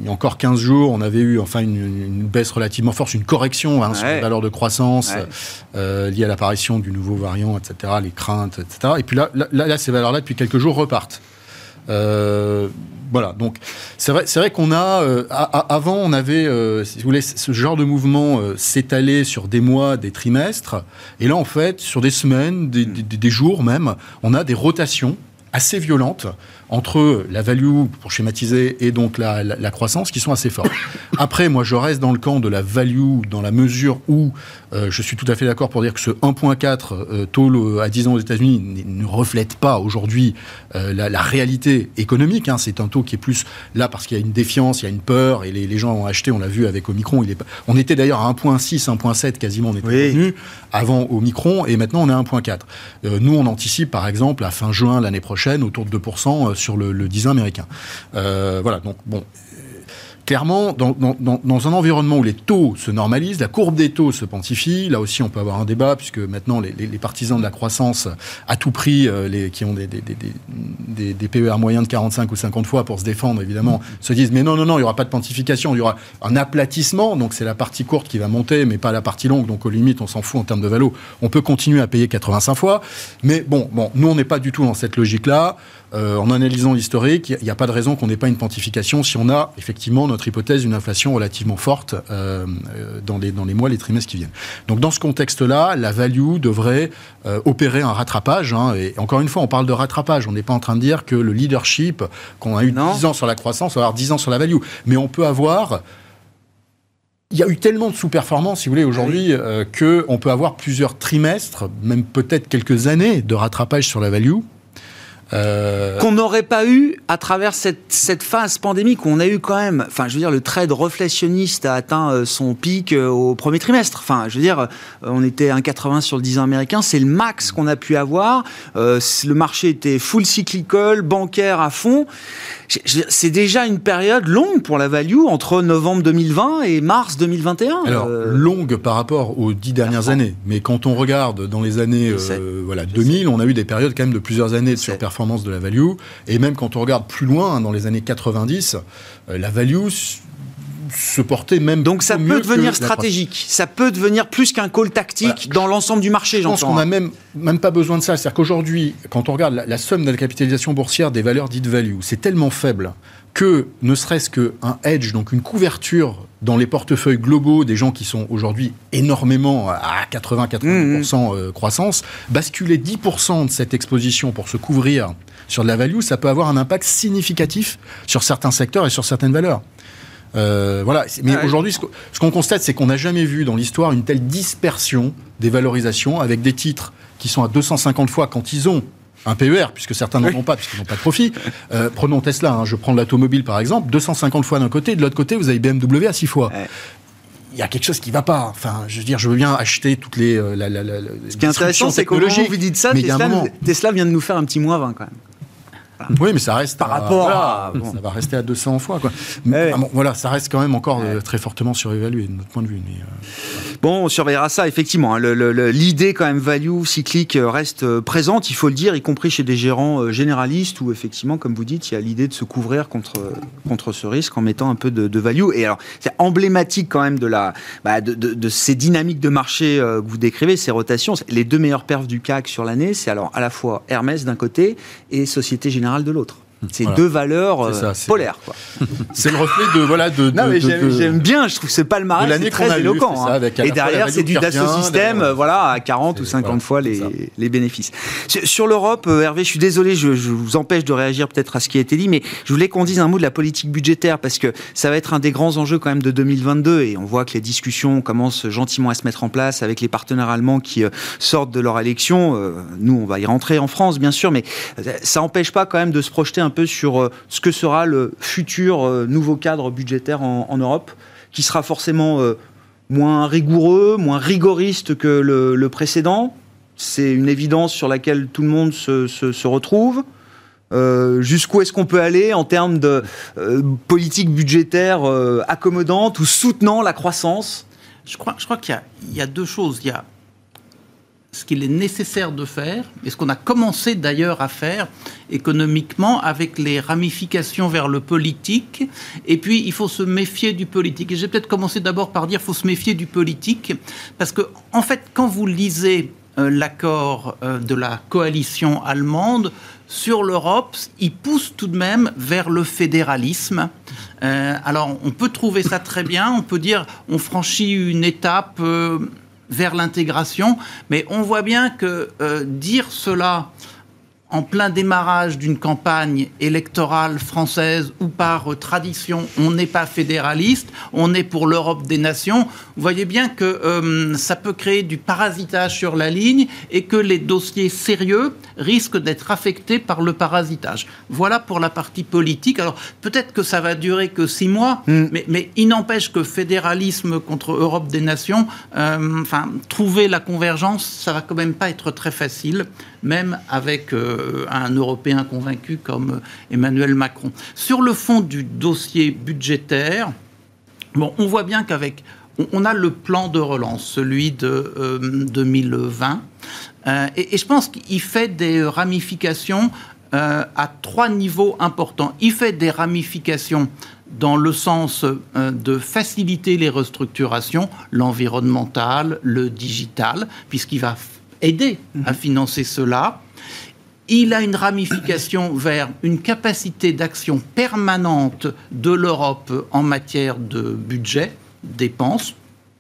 encore 15 jours, on avait eu enfin une, baisse relativement forte, une correction hein, sur les valeurs de croissance liées à l'apparition du nouveau variant, etc., les craintes, etc. Et puis là, là, là ces valeurs-là, depuis quelques jours, repartent. Euh, voilà, donc c'est vrai, c'est vrai qu'on a euh, avant on avait, euh, si vous voulez, ce genre de mouvement s'étalait sur des mois, des trimestres, et là en fait sur des semaines, des, des jours même, on a des rotations assez violentes entre la value, pour schématiser, et donc la, la, croissance, qui sont assez fortes. Après, moi, je reste dans le camp de la value, dans la mesure où euh, je suis tout à fait d'accord pour dire que ce 1.4 euh, taux à 10 ans aux États-Unis ne reflète pas aujourd'hui euh, la, la, réalité économique. Hein. C'est un taux qui est plus là parce qu'il y a une défiance, il y a une peur, et les, les gens ont acheté, on l'a vu avec Omicron. Il est on était d'ailleurs à 1.6, 1.7 quasiment, on était revenu avant Omicron, et maintenant on est à 1.4. nous, on anticipe, par exemple, à fin juin l'année prochaine, autour de 2% sur le, le 10 américain. Euh, voilà, donc bon, clairement, dans, un environnement où les taux se normalisent, la courbe des taux se pontifie, là aussi on peut avoir un débat, puisque maintenant les, partisans de la croissance à tout prix, euh, les, qui ont des, des, des, PER moyens de 45 ou 50 fois pour se défendre, évidemment, se disent mais non, non, non, il n'y aura pas de pontification, il y aura un aplatissement, donc c'est la partie courte qui va monter, mais pas la partie longue, donc aux limites on s'en fout en termes de valo, on peut continuer à payer 85 fois, mais bon, bon nous on n'est pas du tout dans cette logique-là. Euh, en analysant l'historique, il n'y a, pas de raison qu'on n'ait pas une pontification si on a effectivement notre hypothèse d'une inflation relativement forte euh, euh, dans, les, dans les mois, les trimestres qui viennent. Donc dans ce contexte-là, la value devrait opérer un rattrapage. Hein, et encore une fois, on parle de rattrapage. On n'est pas en train de dire que le leadership, qu'on a eu 10 ans sur la croissance, on va avoir 10 ans sur la value. Mais on peut avoir il y a eu tellement de sous-performance, si vous voulez, aujourd'hui, qu'on peut avoir plusieurs trimestres, même peut-être quelques années de rattrapage sur la value. Euh, Qu'on n'aurait pas eu à travers cette, cette phase pandémique où on a eu quand même, enfin, je veux dire, le trade réflationniste a atteint euh, son pic euh, au premier trimestre. Enfin, je veux dire, on était à 1,80 sur le 10 ans américain, c'est le max qu'on a pu avoir. le marché était full cyclical, bancaire à fond c'est déjà une période longue pour la value entre novembre 2020 et mars 2021. Alors, euh, longue par rapport aux dix dernières années. Mais quand on regarde dans les années voilà, 2000, on a eu des périodes quand même de plusieurs années de surperformance de la value. Et même quand on regarde plus loin, hein, dans les années 90, euh, la value se porter même. Donc ça peut devenir stratégique, ça peut devenir plus qu'un call tactique dans l'ensemble du marché. Je pense qu'on n'a même, même pas besoin de ça. C'est-à-dire qu'aujourd'hui, quand on regarde la, somme de la capitalisation boursière des valeurs dites value, c'est tellement faible que ne serait-ce qu'un hedge, donc une couverture dans les portefeuilles globaux des gens qui sont aujourd'hui énormément à 80-80% mmh. euh, croissance, basculer 10% de cette exposition pour se couvrir sur de la value, ça peut avoir un impact significatif sur certains secteurs et sur certaines valeurs. Euh, voilà. Mais aujourd'hui, ce qu'on constate, c'est qu'on n'a jamais vu dans l'histoire une telle dispersion des valorisations avec des titres qui sont à 250 fois quand ils ont un PER, puisque certains n'en ont pas, puisqu'ils n'ont pas de profit. Euh, prenons Tesla, hein, je prends l'automobile par exemple, 250 fois d'un côté, de l'autre côté, vous avez BMW à 6 fois. il y a quelque chose qui ne va pas. Enfin, je veux dire, je veux bien acheter toutes les. Euh, la, Ce qui est intéressant, c'est que vous dites ça, Tesla, Tesla, vient de nous faire un petit moins 20 quand même. Oui, mais ça reste par rapport à, ça va rester à 200 fois quoi. Mais, bon, voilà, ça reste quand même encore euh, très fortement surévalué de notre point de vue. Mais, euh, Bon, on surveillera ça effectivement. Hein. L'idée quand même value cyclique euh, reste présente, il faut le dire, y compris chez des gérants généralistes où effectivement, comme vous dites, il y a l'idée de se couvrir contre contre ce risque en mettant un peu de, value. Et alors, c'est emblématique quand même de la bah, de, de, ces dynamiques de marché que vous décrivez, ces rotations. Les deux meilleures perfs du CAC sur l'année, c'est alors à la fois Hermès d'un côté et Société Générale de l'autre. C'est deux valeurs euh, polaires. C'est le reflet de voilà de. non mais j'aime bien. Je trouve que c'est pas le marais, c'est très éloquent. Hein. Et derrière, c'est du Dassault Système, euh, voilà, à 40 ou 50 fois les, les, bénéfices. Sur, l'Europe, euh, Hervé, je suis désolé, je, vous empêche de réagir peut-être à ce qui a été dit, mais je voulais qu'on dise un mot de la politique budgétaire parce que ça va être un des grands enjeux quand même de 2022 et on voit que les discussions commencent gentiment à se mettre en place avec les partenaires allemands qui sortent de leur élection. Nous, on va y rentrer en France, bien sûr, mais ça n'empêche pas quand même de se projeter un peu sur euh, ce que sera le futur euh, nouveau cadre budgétaire en, Europe, qui sera forcément euh, moins rigoureux, moins rigoriste que le, précédent. C'est une évidence sur laquelle tout le monde se, retrouve. jusqu'où est-ce qu'on peut aller en termes de politique budgétaire accommodante ou soutenant la croissance? Je crois, je crois qu'il y, y, a deux choses. Il y a ce qu'il est nécessaire de faire, et ce qu'on a commencé d'ailleurs à faire économiquement avec les ramifications vers le politique. Et puis, il faut se méfier du politique. Et j'ai peut-être commencé d'abord par dire qu'il faut se méfier du politique, parce que, en fait, quand vous lisez euh, l'accord euh, de la coalition allemande, sur l'Europe, il pousse tout de même vers le fédéralisme. Euh, alors, on peut trouver ça très bien, on peut dire on franchit une étape vers l'intégration, mais on voit bien que euh, dire cela en plein démarrage d'une campagne électorale française où par tradition on n'est pas fédéraliste, on est pour l'Europe des nations, vous voyez bien que euh, ça peut créer du parasitage sur la ligne et que les dossiers sérieux risquent d'être affectés par le parasitage. Voilà pour la partie politique. Alors peut-être que ça va durer que six mois, mm. mais, il n'empêche que fédéralisme contre Europe des nations, euh, enfin trouver la convergence, ça va quand même pas être très facile, même avec euh, un Européen convaincu comme Emmanuel Macron. Sur le fond du dossier budgétaire, bon, on voit bien qu'avec on a le plan de relance, celui de 2020, euh, euh, et, je pense qu'il fait des ramifications à trois niveaux importants. Il fait des ramifications dans le sens de faciliter les restructurations, l'environnemental, le digital, puisqu'il va aider à mhm. financer cela il a une ramification vers une capacité d'action permanente de l'Europe en matière de budget, dépenses,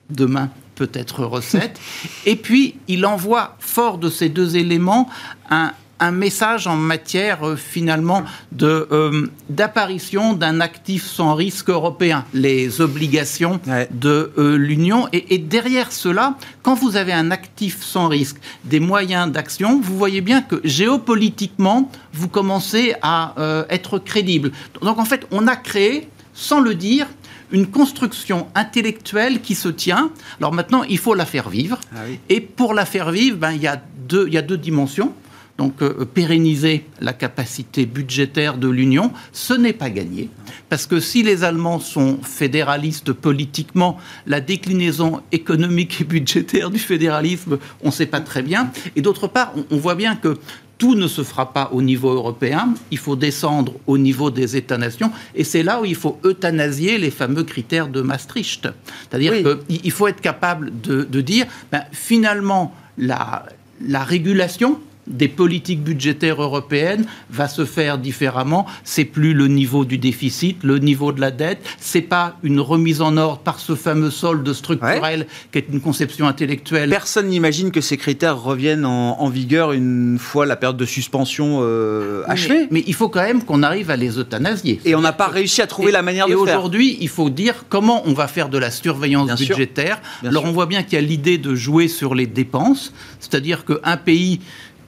demain peut-être recettes, et puis il envoie, fort de ces deux éléments, un, un message en matière euh, finalement de euh, d'apparition d'un actif sans risque européen, les obligations de euh, l'Union. Et, derrière cela, quand vous avez un actif sans risque, des moyens d'action, vous voyez bien que géopolitiquement, vous commencez à être crédible. Donc en fait, on a créé, sans le dire, une construction intellectuelle qui se tient. Alors maintenant, il faut la faire vivre. Ah et pour la faire vivre, ben, il, y a deux, il y a deux dimensions. Donc euh, pérenniser la capacité budgétaire de l'Union, ce n'est pas gagné. Parce que si les Allemands sont fédéralistes politiquement, la déclinaison économique et budgétaire du fédéralisme, on ne sait pas très bien. Et d'autre part, on, voit bien que tout ne se fera pas au niveau européen, il faut descendre au niveau des États-nations, et c'est là où il faut euthanasier les fameux critères de Maastricht. C'est-à-dire qu'il faut être capable de, dire, ben, finalement, la, la régulation, des politiques budgétaires européennes va se faire différemment. C'est plus le niveau du déficit, le niveau de la dette. C'est pas une remise en ordre par ce fameux solde structurel qui est une conception intellectuelle. Personne n'imagine que ces critères reviennent en, vigueur une fois la période de suspension euh, achevée. Mais, il faut quand même qu'on arrive à les euthanasier. Et on n'a pas réussi à trouver la manière de faire. Et aujourd'hui, il faut dire comment on va faire de la surveillance budgétaire. Alors on voit bien qu'il y a l'idée de jouer sur les dépenses, c'est-à-dire qu'un pays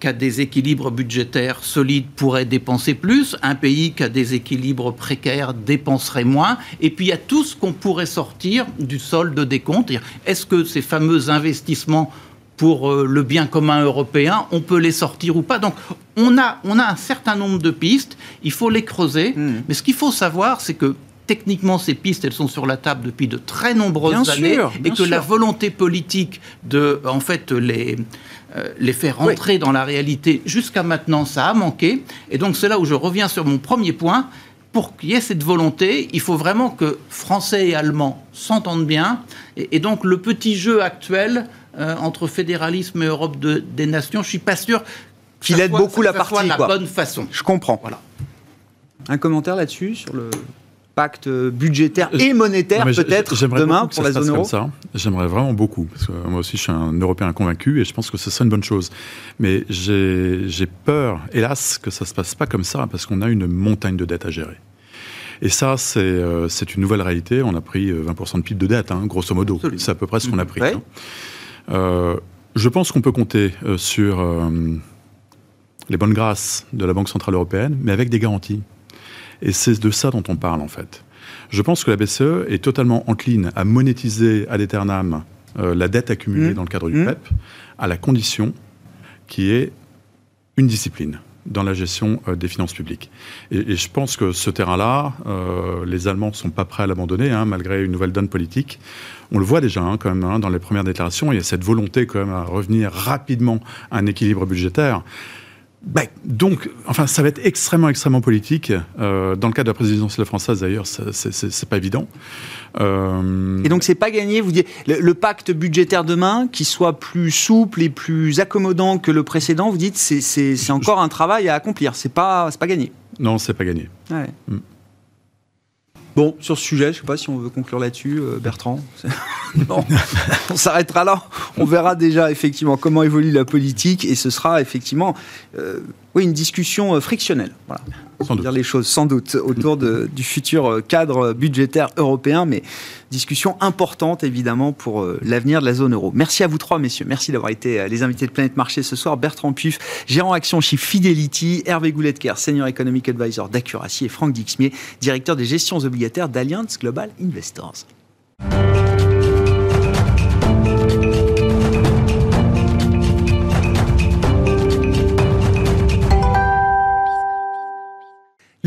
qui a des équilibres budgétaires solides pourrait dépenser plus, un pays qui a des équilibres précaires dépenserait moins, et puis il y a tout ce qu'on pourrait sortir du solde des comptes. Est-ce que ces fameux investissements pour euh, le bien commun européen, on peut les sortir ou pas? Donc on a, on a un certain nombre de pistes, il faut les creuser, hmm. mais ce qu'il faut savoir, c'est que techniquement, ces pistes, elles sont sur la table depuis de très nombreuses années, et que la volonté politique de, en fait, les, euh, les faire rentrer dans la réalité. Jusqu'à maintenant, ça a manqué. Et donc, c'est là où je reviens sur mon premier point. Pour qu'il y ait cette volonté, il faut vraiment que Français et Allemands s'entendent bien. Et, donc, le petit jeu actuel euh, entre fédéralisme et Europe des nations, je suis pas sûr qu'il aide beaucoup la partie. la bonne façon. Je comprends. Voilà. Un commentaire là-dessus sur le pacte budgétaire et monétaire peut-être demain pour la zone euro J'aimerais vraiment beaucoup, parce que moi aussi je suis un Européen convaincu et je pense que ce serait une bonne chose. Mais j'ai peur, hélas, que ça ne se passe pas comme ça, parce qu'on a une montagne de dettes à gérer. Et ça, c'est euh, une nouvelle réalité. On a pris 20% euh, de PIB de dette, hein, grosso modo. C'est à peu près ce qu'on a pris. Hein. Euh, je pense qu'on peut compter sur les bonnes grâces de la Banque Centrale Européenne, mais avec des garanties. Et c'est de ça dont on parle en fait. Je pense que la BCE est totalement encline à monétiser à l'éternam euh, la dette accumulée mmh. dans le cadre du mmh. PEP, à la condition qui est une discipline. dans la gestion des finances publiques. Et, je pense que ce terrain-là, les Allemands ne sont pas prêts à l'abandonner, hein, malgré une nouvelle donne politique. On le voit déjà hein, quand même hein, dans les premières déclarations, il y a cette volonté quand même à revenir rapidement à un équilibre budgétaire. Bah, donc, enfin, ça va être extrêmement, extrêmement politique. Euh, dans le cas de la présidentielle française, d'ailleurs, c'est pas évident. Euh... Et donc, c'est pas gagné. Vous dites le, pacte budgétaire demain, qui soit plus souple et plus accommodant que le précédent, vous dites c'est encore un travail à accomplir. C'est pas, pas gagné. Non, c'est pas gagné. Ouais. Mm. Bon, sur ce sujet, je ne sais pas si on veut conclure là-dessus, euh, Bertrand. non, on s'arrêtera là. On verra déjà effectivement comment évolue la politique et ce sera effectivement euh, oui, une discussion euh, frictionnelle. Voilà. Sans dire les choses, sans doute, autour de, du futur euh, cadre budgétaire européen, mais discussion importante évidemment pour euh, l'avenir de la zone euro. Merci à vous trois, messieurs. Merci d'avoir été les invités de Planète Marché ce soir. Bertrand Puif, gérant action chez Fidelity, Hervé Gouletker, senior economic advisor d'Accuracy et Franck Dixmier, directeur des gestions obligataires d'Allianz Global Investors.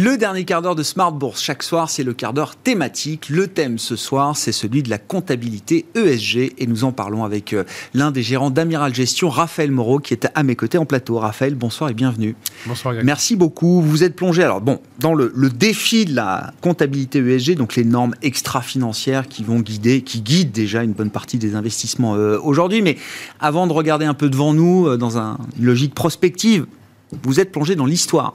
Le dernier quart d'heure de Smart Bourse chaque soir, c'est le quart d'heure thématique. Le thème ce soir, c'est celui de la comptabilité ESG et nous en parlons avec euh, l'un des gérants d'Amiral Gestion, Raphaël Moreau, qui est à mes côtés en plateau. Raphaël, bonsoir et bienvenue. Bonsoir. Merci beaucoup. Vous êtes plongé alors bon dans le, défi de la comptabilité ESG, donc les normes extra-financières qui vont guider, qui guident déjà une bonne partie des investissements euh, aujourd'hui. Mais avant de regarder un peu devant nous euh, dans une logique prospective, vous êtes plongé dans l'histoire.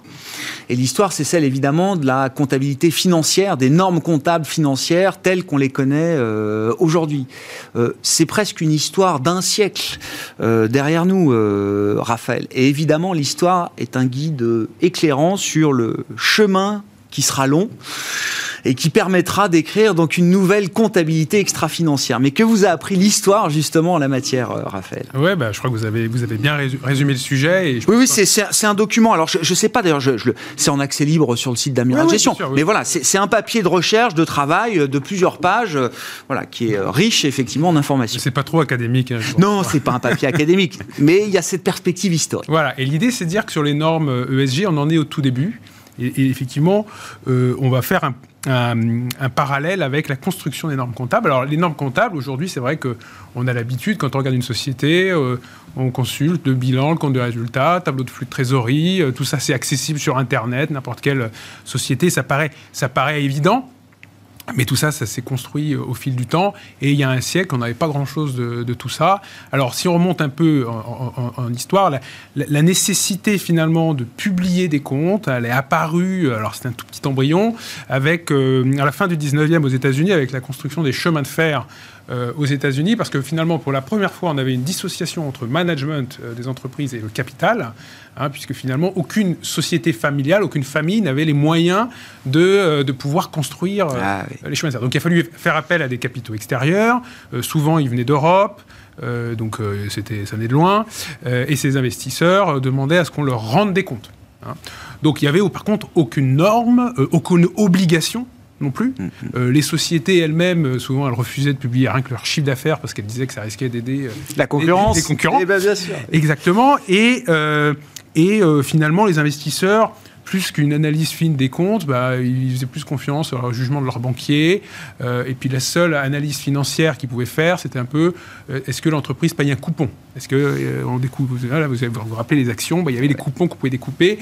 Et l'histoire, c'est celle évidemment de la comptabilité financière, des normes comptables financières telles qu'on les connaît euh, aujourd'hui. Euh, c'est presque une histoire d'un siècle euh, derrière nous, Raphaël. Et évidemment, l'histoire est un guide éclairant sur le chemin qui sera long et qui permettra d'écrire donc une nouvelle comptabilité extra-financière. Mais que vous a appris l'histoire justement en la matière, euh, Raphaël? Ouais, bah, je crois que vous avez, vous avez bien résumé le sujet. Et oui, oui, c'est un document. Alors, je ne sais pas d'ailleurs, je, c'est en accès libre sur le site d'Amiral Gestion. Mais voilà, c'est un papier de recherche, de travail, euh, de plusieurs pages, euh, voilà, qui est riche effectivement en informations. C'est pas trop académique. Hein, non, c'est pas un papier académique, mais il y a cette perspective historique. Voilà, et l'idée, c'est de dire que sur les normes ESG, on en est au tout début. Et, effectivement, on va faire un, parallèle avec la construction des normes comptables. Alors, les normes comptables, aujourd'hui, c'est vrai qu'on a l'habitude, quand on regarde une société, euh, on consulte le bilan, le compte de résultats, tableau de flux de trésorerie, euh, tout ça, c'est accessible sur Internet, n'importe quelle société, ça paraît, ça paraît évident. Mais tout ça, ça s'est construit euh, au fil du temps. Et il y a un siècle, on n'avait pas grand-chose de, tout ça. Alors, si on remonte un peu en, histoire, la, nécessité finalement de publier des comptes, elle est apparue, alors c'est un tout petit embryon, avec, euh, à la fin du 19e aux États-Unis, avec la construction des chemins de fer euh, aux États-Unis, parce que finalement, pour la première fois, on avait une dissociation entre management des entreprises et le capital. Hein, puisque finalement, aucune société familiale, aucune famille n'avait les moyens de, euh, de pouvoir construire euh, ah les chemins de fer. Donc il a fallu faire appel à des capitaux extérieurs. Euh, souvent, ils venaient d'Europe. donc c'était ça venait de loin, et ces investisseurs demandaient à ce qu'on leur rende des comptes. Hein. Donc il y avait par contre aucune norme, aucune obligation non plus. Mm-hmm. les sociétés elles-mêmes, souvent, elles refusaient de publier rien que leur chiffre d'affaires parce qu'elles disaient que ça risquait d'aider la concurrence. Les, concurrents. Eh ben, bien sûr. Exactement. Et et euh, finalement, les investisseurs plus qu'une analyse fine des comptes, bah, ils faisaient plus confiance au jugement de leur banquier. Euh, et puis la seule analyse financière qu'ils pouvaient faire, c'était un peu euh, est-ce que l'entreprise paye un coupon? Est-ce que euh, on découpe là, vous, vous, vous rappelez les actions bah, Il y avait les coupons qu'on pouvait découper.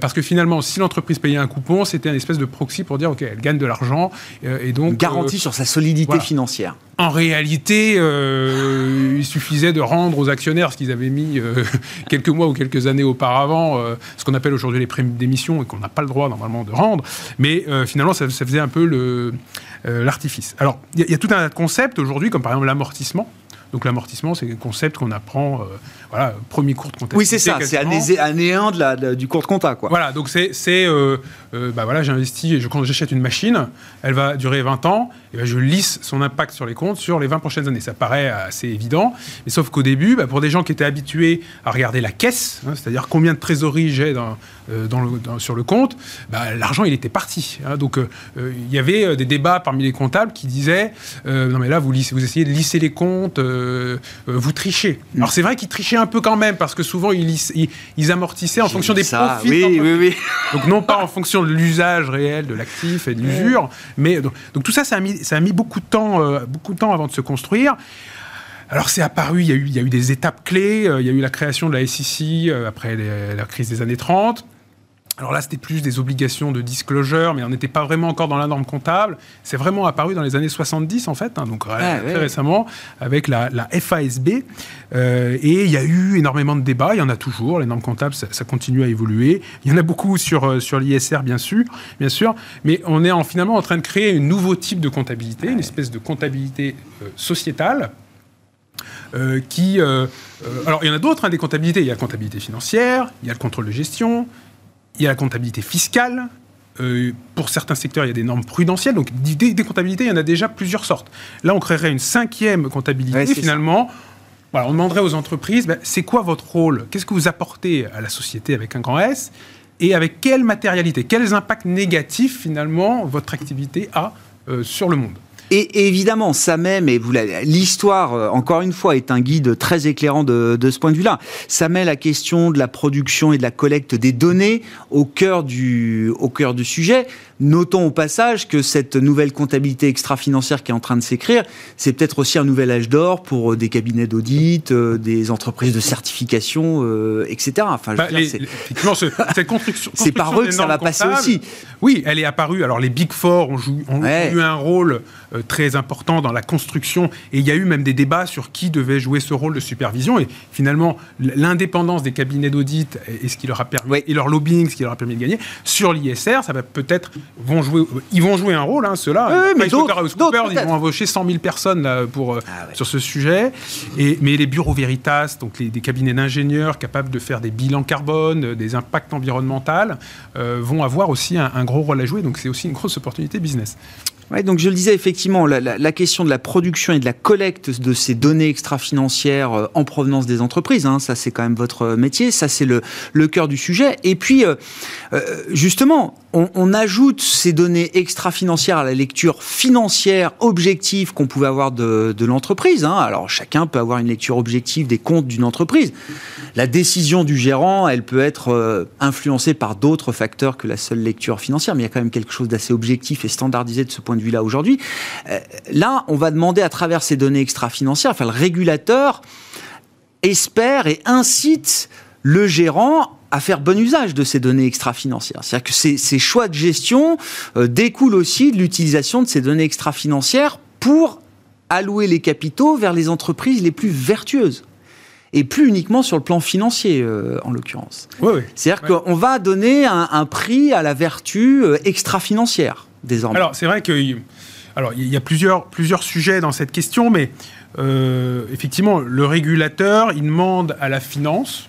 parce que finalement, si l'entreprise payait un coupon, c'était un espèce de proxy pour dire ok, elle gagne de l'argent. et donc. Garantie sur sa solidité financière. En réalité, il suffisait de rendre aux actionnaires ce qu'ils avaient mis quelques mois ou quelques années auparavant, ce qu'on appelle aujourd'hui les primes d'émission et qu'on n'a pas le droit normalement de rendre. Mais euh, finalement, ça, faisait un peu euh, l'artifice. Alors, il y, a tout un concept aujourd'hui, comme par exemple l'amortissement. Donc l'amortissement, c'est un concept qu'on apprend, euh, voilà, premier cours de comptabilité. Oui, c'est ça, c'est année, 1 de la, du cours de compta, quoi. Voilà, donc c'est, euh, euh, bah voilà, j'investis, et je, quand j'achète une machine, elle va durer 20 ans, et ben je lisse son impact sur les comptes sur les 20 prochaines années. Ça paraît assez évident, mais sauf qu'au début, bah, pour des gens qui étaient habitués à regarder la caisse, hein, c'est-à-dire combien de trésorerie j'ai dans, dans le, sur le compte, bah, l'argent il était parti. Hein. donc il y avait des débats parmi les comptables qui disaient non mais là vous, vous essayez de lisser les comptes euh, vous trichez. Mm. Alors c'est vrai qu'ils trichaient un peu quand même, parce que souvent ils, ils, amortissaient en fonction des profits. Oui, oui, oui. Donc non pas en fonction de l'usage réel de l'actif et de l'usure, mais donc, tout ça, ça a mis, ça a mis beaucoup de temps, beaucoup de temps avant de se construire. Alors c'est apparu, il y, a eu, il y, a eu, des étapes clés, il y a eu la création de la SEC après la crise des années 30, alors là, c'était plus des obligations de disclosure, mais on n'était pas vraiment encore dans la norme comptable. C'est vraiment apparu dans les années 70, en fait, hein, donc ah, très récemment, avec la, FASB. Euh, et il y a eu énormément de débats, il y en a toujours. Les normes comptables, ça, continue à évoluer. Il y en a beaucoup sur, euh, sur l'ISR, bien sûr, bien sûr. Mais on est en, finalement en train de créer un nouveau type de comptabilité, une espèce de comptabilité euh, sociétale, qui... alors, il y en a d'autres, hein, des comptabilités. Il y a la comptabilité financière, il y a le contrôle de gestion, il y a la comptabilité fiscale. Euh, pour certains secteurs, il y a des normes prudentielles. Donc, des, comptabilités, il y en a déjà plusieurs sortes. Là, on créerait une cinquième comptabilité, finalement. on demanderait aux entreprises, ben, c'est quoi votre rôle? Qu'est-ce que vous apportez à la société avec un grand S? Et avec quelle matérialité? Quels impacts négatifs, finalement, votre activité a euh, sur le monde? Et, évidemment, ça même, et l'histoire, euh, encore une fois, est un guide très éclairant de, ce point de vue-là. Ça met la question de la production et de la collecte des données au cœur du, au cœur du sujet. Notons au passage que cette nouvelle comptabilité extra-financière qui est en train de s'écrire, c'est peut-être aussi un nouvel âge d'or pour euh, des cabinets d'audit, euh, des entreprises de certification, etc. Enfin, bah, effectivement, cette construction, c'est par eux que ça va passer aussi. Oui, elle est apparue. Alors les Big Four ont, eu un rôle euh, très important dans la construction et il y a eu même des débats sur qui devait jouer ce rôle de supervision et finalement l'indépendance des cabinets d'audit et ce qui leur a permis et leur lobbying ce qui leur a permis de gagner sur l'ISR ça va peut-être vont jouer ils vont jouer un rôle hein, ceux-là. Mais d'autres ils vont embaucher 100 000 personnes là, pour euh, ah sur ce sujet. Et mais les bureaux Veritas donc les, des cabinets d'ingénieurs capables de faire des bilans carbone euh, des impacts environnementaux vont avoir aussi un, un gros rôle à jouer. Donc c'est aussi une grosse opportunité business donc je le disais effectivement, la, question de la production et de la collecte de ces données extra-financières euh, en provenance des entreprises, hein, ça c'est quand même votre métier, ça c'est le, cœur du sujet. Et puis, euh, euh, justement, on, ajoute ces données extra-financières à la lecture financière objective qu'on pouvait avoir de, l'entreprise. Hein. Alors chacun peut avoir une lecture objective des comptes d'une entreprise. La décision du gérant, elle peut être influencée par d'autres facteurs que la seule lecture financière, mais il y a quand même quelque chose d'assez objectif et standardisé de ce point de vue-là aujourd'hui. Euh, là, on va demander à travers ces données extra-financières, enfin le régulateur espère et incite le gérant à faire bon usage de ces données extra-financières. C'est-à-dire que ces, choix de gestion euh, découlent aussi de l'utilisation de ces données extra-financières pour allouer les capitaux vers les entreprises les plus vertueuses et plus uniquement sur le plan financier, euh, en l'occurrence. C'est-à-dire qu'on va donner un, prix à la vertu extra-financière désormais. Alors, c'est vrai qu'il alors, il y a plusieurs, plusieurs sujets dans cette question, mais euh, effectivement, le régulateur, il demande à la finance,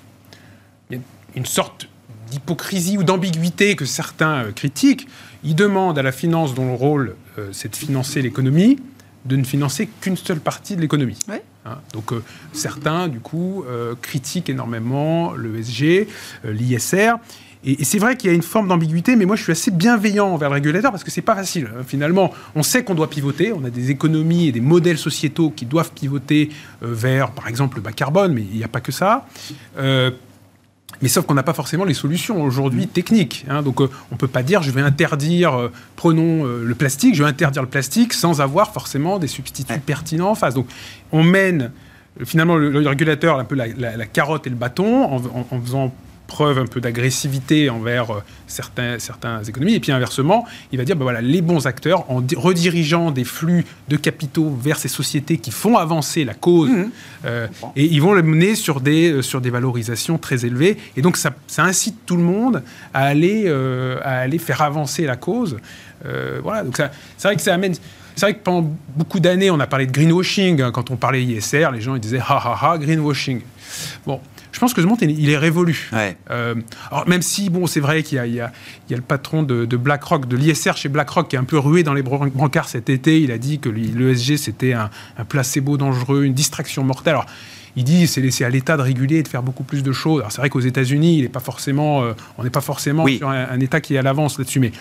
il y a une sorte d'hypocrisie ou d'ambiguïté que certains euh, critiquent, il demande à la finance, dont le rôle euh, c'est de financer l'économie, de ne financer qu'une seule partie de l'économie. Hein, donc certains, du coup, critiquent énormément l'ESG, l'ISR. Et, c'est vrai qu'il y a une forme d'ambiguïté, mais moi je suis assez bienveillant envers le régulateur parce que c'est pas facile. Hein. Finalement, on sait qu'on doit pivoter, on a des économies et des modèles sociétaux qui doivent pivoter euh, vers, par exemple, le bas carbone, mais il n'y a pas que ça. Euh, mais sauf qu'on n'a pas forcément les solutions aujourd'hui techniques. Hein. donc euh, on ne peut pas dire je vais interdire, prenons le plastique, je vais interdire le plastique sans avoir forcément des substituts pertinents en face. Donc on mène finalement le, régulateur un peu la, carotte et le bâton en, en faisant preuve un peu d'agressivité envers euh, certains, certains économies. Et puis inversement, il va dire, ben voilà, les bons acteurs, en redirigeant des flux de capitaux vers ces sociétés qui font avancer la cause, mmh. euh, et ils vont le mener sur des, euh, sur des valorisations très élevées. Et donc ça, ça incite tout le monde à aller, à aller faire avancer la cause. voilà, donc c'est vrai que ça amène... C'est vrai que pendant beaucoup d'années, on a parlé de greenwashing. Hein. quand on parlait ISR, les gens ils disaient ha ha ha, greenwashing. Bon, je pense que ce monde, il est révolu. alors, même si, bon, c'est vrai qu'il y, a, le patron de, BlackRock, de l'ISR chez BlackRock, qui est un peu rué dans les brancards cet été. Il a dit que l'ESG, c'était un, un placebo dangereux, une distraction mortelle. Alors, il dit c'est laissé à l'État de réguler et de faire beaucoup plus de choses. Alors c'est vrai qu'aux États-Unis, il est pas forcément, euh, on n'est pas forcément sur un, État qui est à l'avance là-dessus. Mais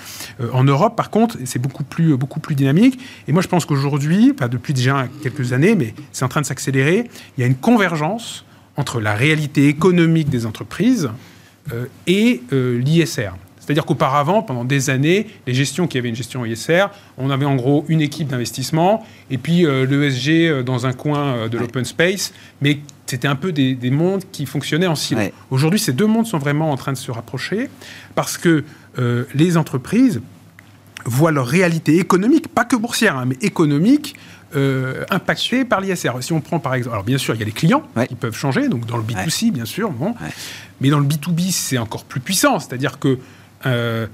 euh, en Europe, par contre, c'est beaucoup plus, beaucoup plus dynamique. Et moi, je pense qu'aujourd'hui, pas depuis déjà quelques années, mais c'est en train de s'accélérer, il y a une convergence entre la réalité économique des entreprises euh, et l'ISR. C'est-à-dire qu'auparavant, pendant des années, les gestions qui avaient une gestion ISR, on avait en gros une équipe d'investissement et puis euh, l'ESG euh, dans un coin euh, de l'open space, mais c'était un peu des, mondes qui fonctionnaient en silo. Aujourd'hui, ces deux mondes sont vraiment en train de se rapprocher parce que les entreprises voient leur réalité économique, pas que boursière, hein, mais économique, impactée par l'ISR. Si on prend par exemple, alors bien sûr, il y a les clients qui peuvent changer, donc dans le B2C, bien sûr, bon, mais dans le B2B, c'est encore plus puissant, c'est-à-dire que euh,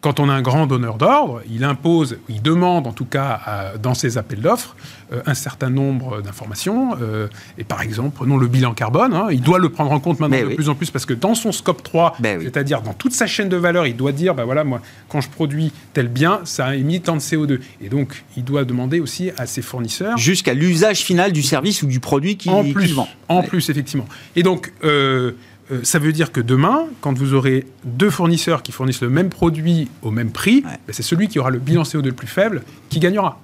quand on a un grand donneur d'ordre, il impose, il demande en tout cas dans ses appels d'offres euh, un certain nombre d'informations. Euh, et par exemple, prenons le bilan carbone, hein, il doit le prendre en compte maintenant de plus en plus parce que dans son scope 3, ben c'est-à-dire dans toute sa chaîne de valeur, il doit dire, ben voilà, moi, quand je produis tel bien, ça a émis tant de CO2. Et donc, il doit demander aussi à ses fournisseurs. Jusqu'à l'usage final du service ou du produit qui, en plus, vend. En plus, effectivement. Et donc, euh, ça veut dire que demain, quand vous aurez deux fournisseurs qui fournissent le même produit au même prix, ben, c'est celui qui aura le bilan CO2 le plus faible qui gagnera.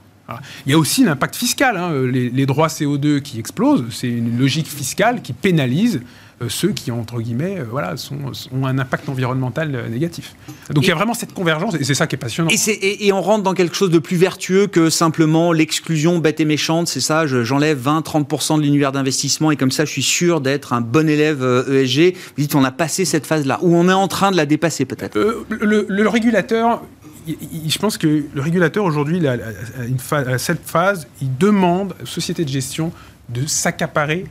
Il y a aussi l'impact fiscal. Hein. Les, les, droits CO2 qui explosent, c'est une logique fiscale qui pénalise euh, ceux qui, entre guillemets, euh, voilà, sont, ont un impact environnemental euh, négatif. Donc il y a vraiment cette convergence, et c'est ça qui est passionnant. Et, et, on rentre dans quelque chose de plus vertueux que simplement l'exclusion bête et méchante, c'est ça, j'enlève 20-30% de l'univers d'investissement, et comme ça je suis sûr d'être un bon élève ESG. Vous dites on a passé cette phase-là, ou on est en train de la dépasser peut-être? Le, régulateur, je pense que le régulateur aujourd'hui, à cette phase, il demande aux sociétés de gestion de s'accaparer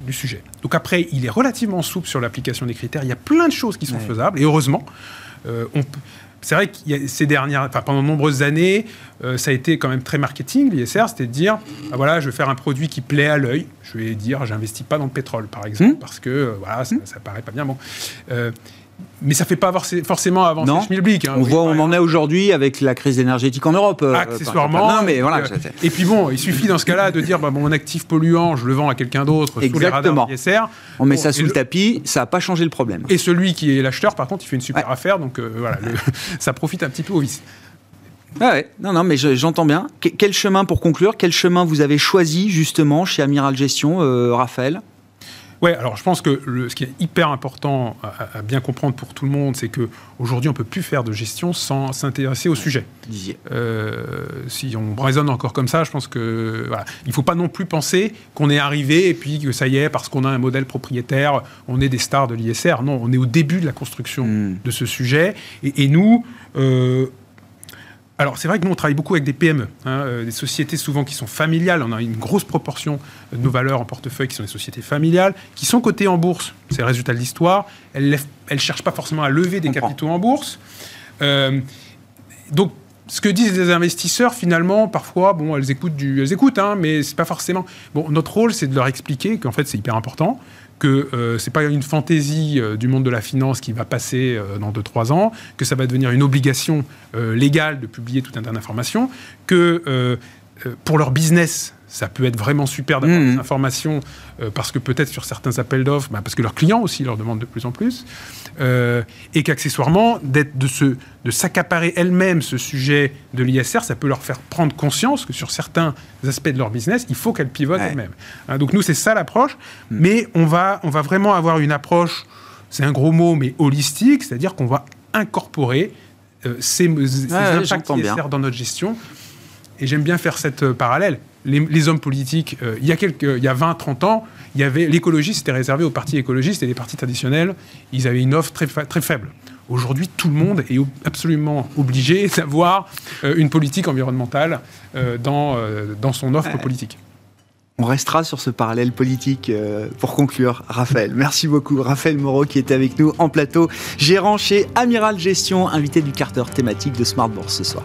du sujet. Donc après, il est relativement souple sur l'application des critères. Il y a plein de choses qui sont faisables, et heureusement. Euh, c'est vrai que ces dernières, enfin, pendant de nombreuses années, euh, ça a été quand même très marketing, l'ISR, c'était de dire, ah, voilà, je vais faire un produit qui plaît à l'œil. Je vais dire, j'investis pas dans le pétrole, par exemple, mmh. parce que, euh, voilà, ça, ça, paraît pas bien. Bon mais ça ne fait pas forcément avancer non. schmilblick. Hein, on voit où on en est aujourd'hui avec la crise énergétique en Europe. Euh, Accessoirement. non, mais voilà, euh, et puis bon, il suffit dans ce cas-là de dire bah, mon actif polluant, je le vends à quelqu'un d'autre sous les radars ISR. On met ça sous le tapis, ça n'a pas changé le problème. Et celui qui est l'acheteur, par contre, il fait une super affaire, donc euh, voilà, ça profite un petit peu au vice. Ah ouais, non, non, mais j'entends bien. quel chemin pour conclure? Quel chemin vous avez choisi justement chez Amiral Gestion, Raphaël? Ouais, alors je pense que le, ce qui est hyper important à, bien comprendre pour tout le monde, c'est que aujourd'hui on peut plus faire de gestion sans s'intéresser au sujet. Euh, si on raisonne encore comme ça, je pense que voilà, il faut pas non plus penser qu'on est arrivé et puis que ça y est parce qu'on a un modèle propriétaire, on est des stars de l'ISR. Non, on est au début de la construction hmm. de ce sujet et, et nous. Euh, alors, c'est vrai que nous, on travaille beaucoup avec des PME, hein, euh, des sociétés souvent qui sont familiales. On a une grosse proportion de nos valeurs en portefeuille qui sont des sociétés familiales, qui sont cotées en bourse. C'est le résultat de l'histoire. Elles ne cherchent pas forcément à lever des capitaux en bourse. Euh, donc, ce que disent les investisseurs, finalement, parfois, bon, elles écoutent, du, elles écoutent, hein, mais c'est pas forcément. Bon, notre rôle, c'est de leur expliquer qu'en fait, c'est hyper important, que euh, ce n'est pas une fantaisie euh, du monde de la finance qui va passer euh, dans 2-3 ans, que ça va devenir une obligation légale de publier tout un tas d'informations, que pour leur business, ça peut être vraiment super d'avoir mmh. des informations parce que peut-être sur certains appels d'offres, bah, parce que leurs clients aussi leur demandent de plus en plus. Euh, et qu'accessoirement, d'être de, se, de s'accaparer elles-mêmes ce sujet de l'ISR, ça peut leur faire prendre conscience que sur certains aspects de leur business, il faut qu'elles pivotent elles-mêmes. Hein, donc nous, c'est ça l'approche, hmm. mais on va, on va vraiment avoir une approche, c'est un gros mot, mais holistique, c'est-à-dire qu'on va incorporer euh, ces, impacts ISR dans notre gestion. Et j'aime bien faire cette euh, parallèle. Les, hommes politiques, il y a, quelques, il y a 20-30 ans, il y avait l'écologie, c'était réservé aux partis écologistes et les partis traditionnels, ils avaient une offre très, très faible. Aujourd'hui, tout le monde est absolument obligé d'avoir euh, une politique environnementale euh, dans, euh, dans son offre politique. On restera sur ce parallèle politique pour conclure. Raphaël, merci beaucoup. Raphaël Moreau qui était avec nous en plateau, gérant chez Amiral Gestion, invité du carter thématique de Smart Bourse ce soir.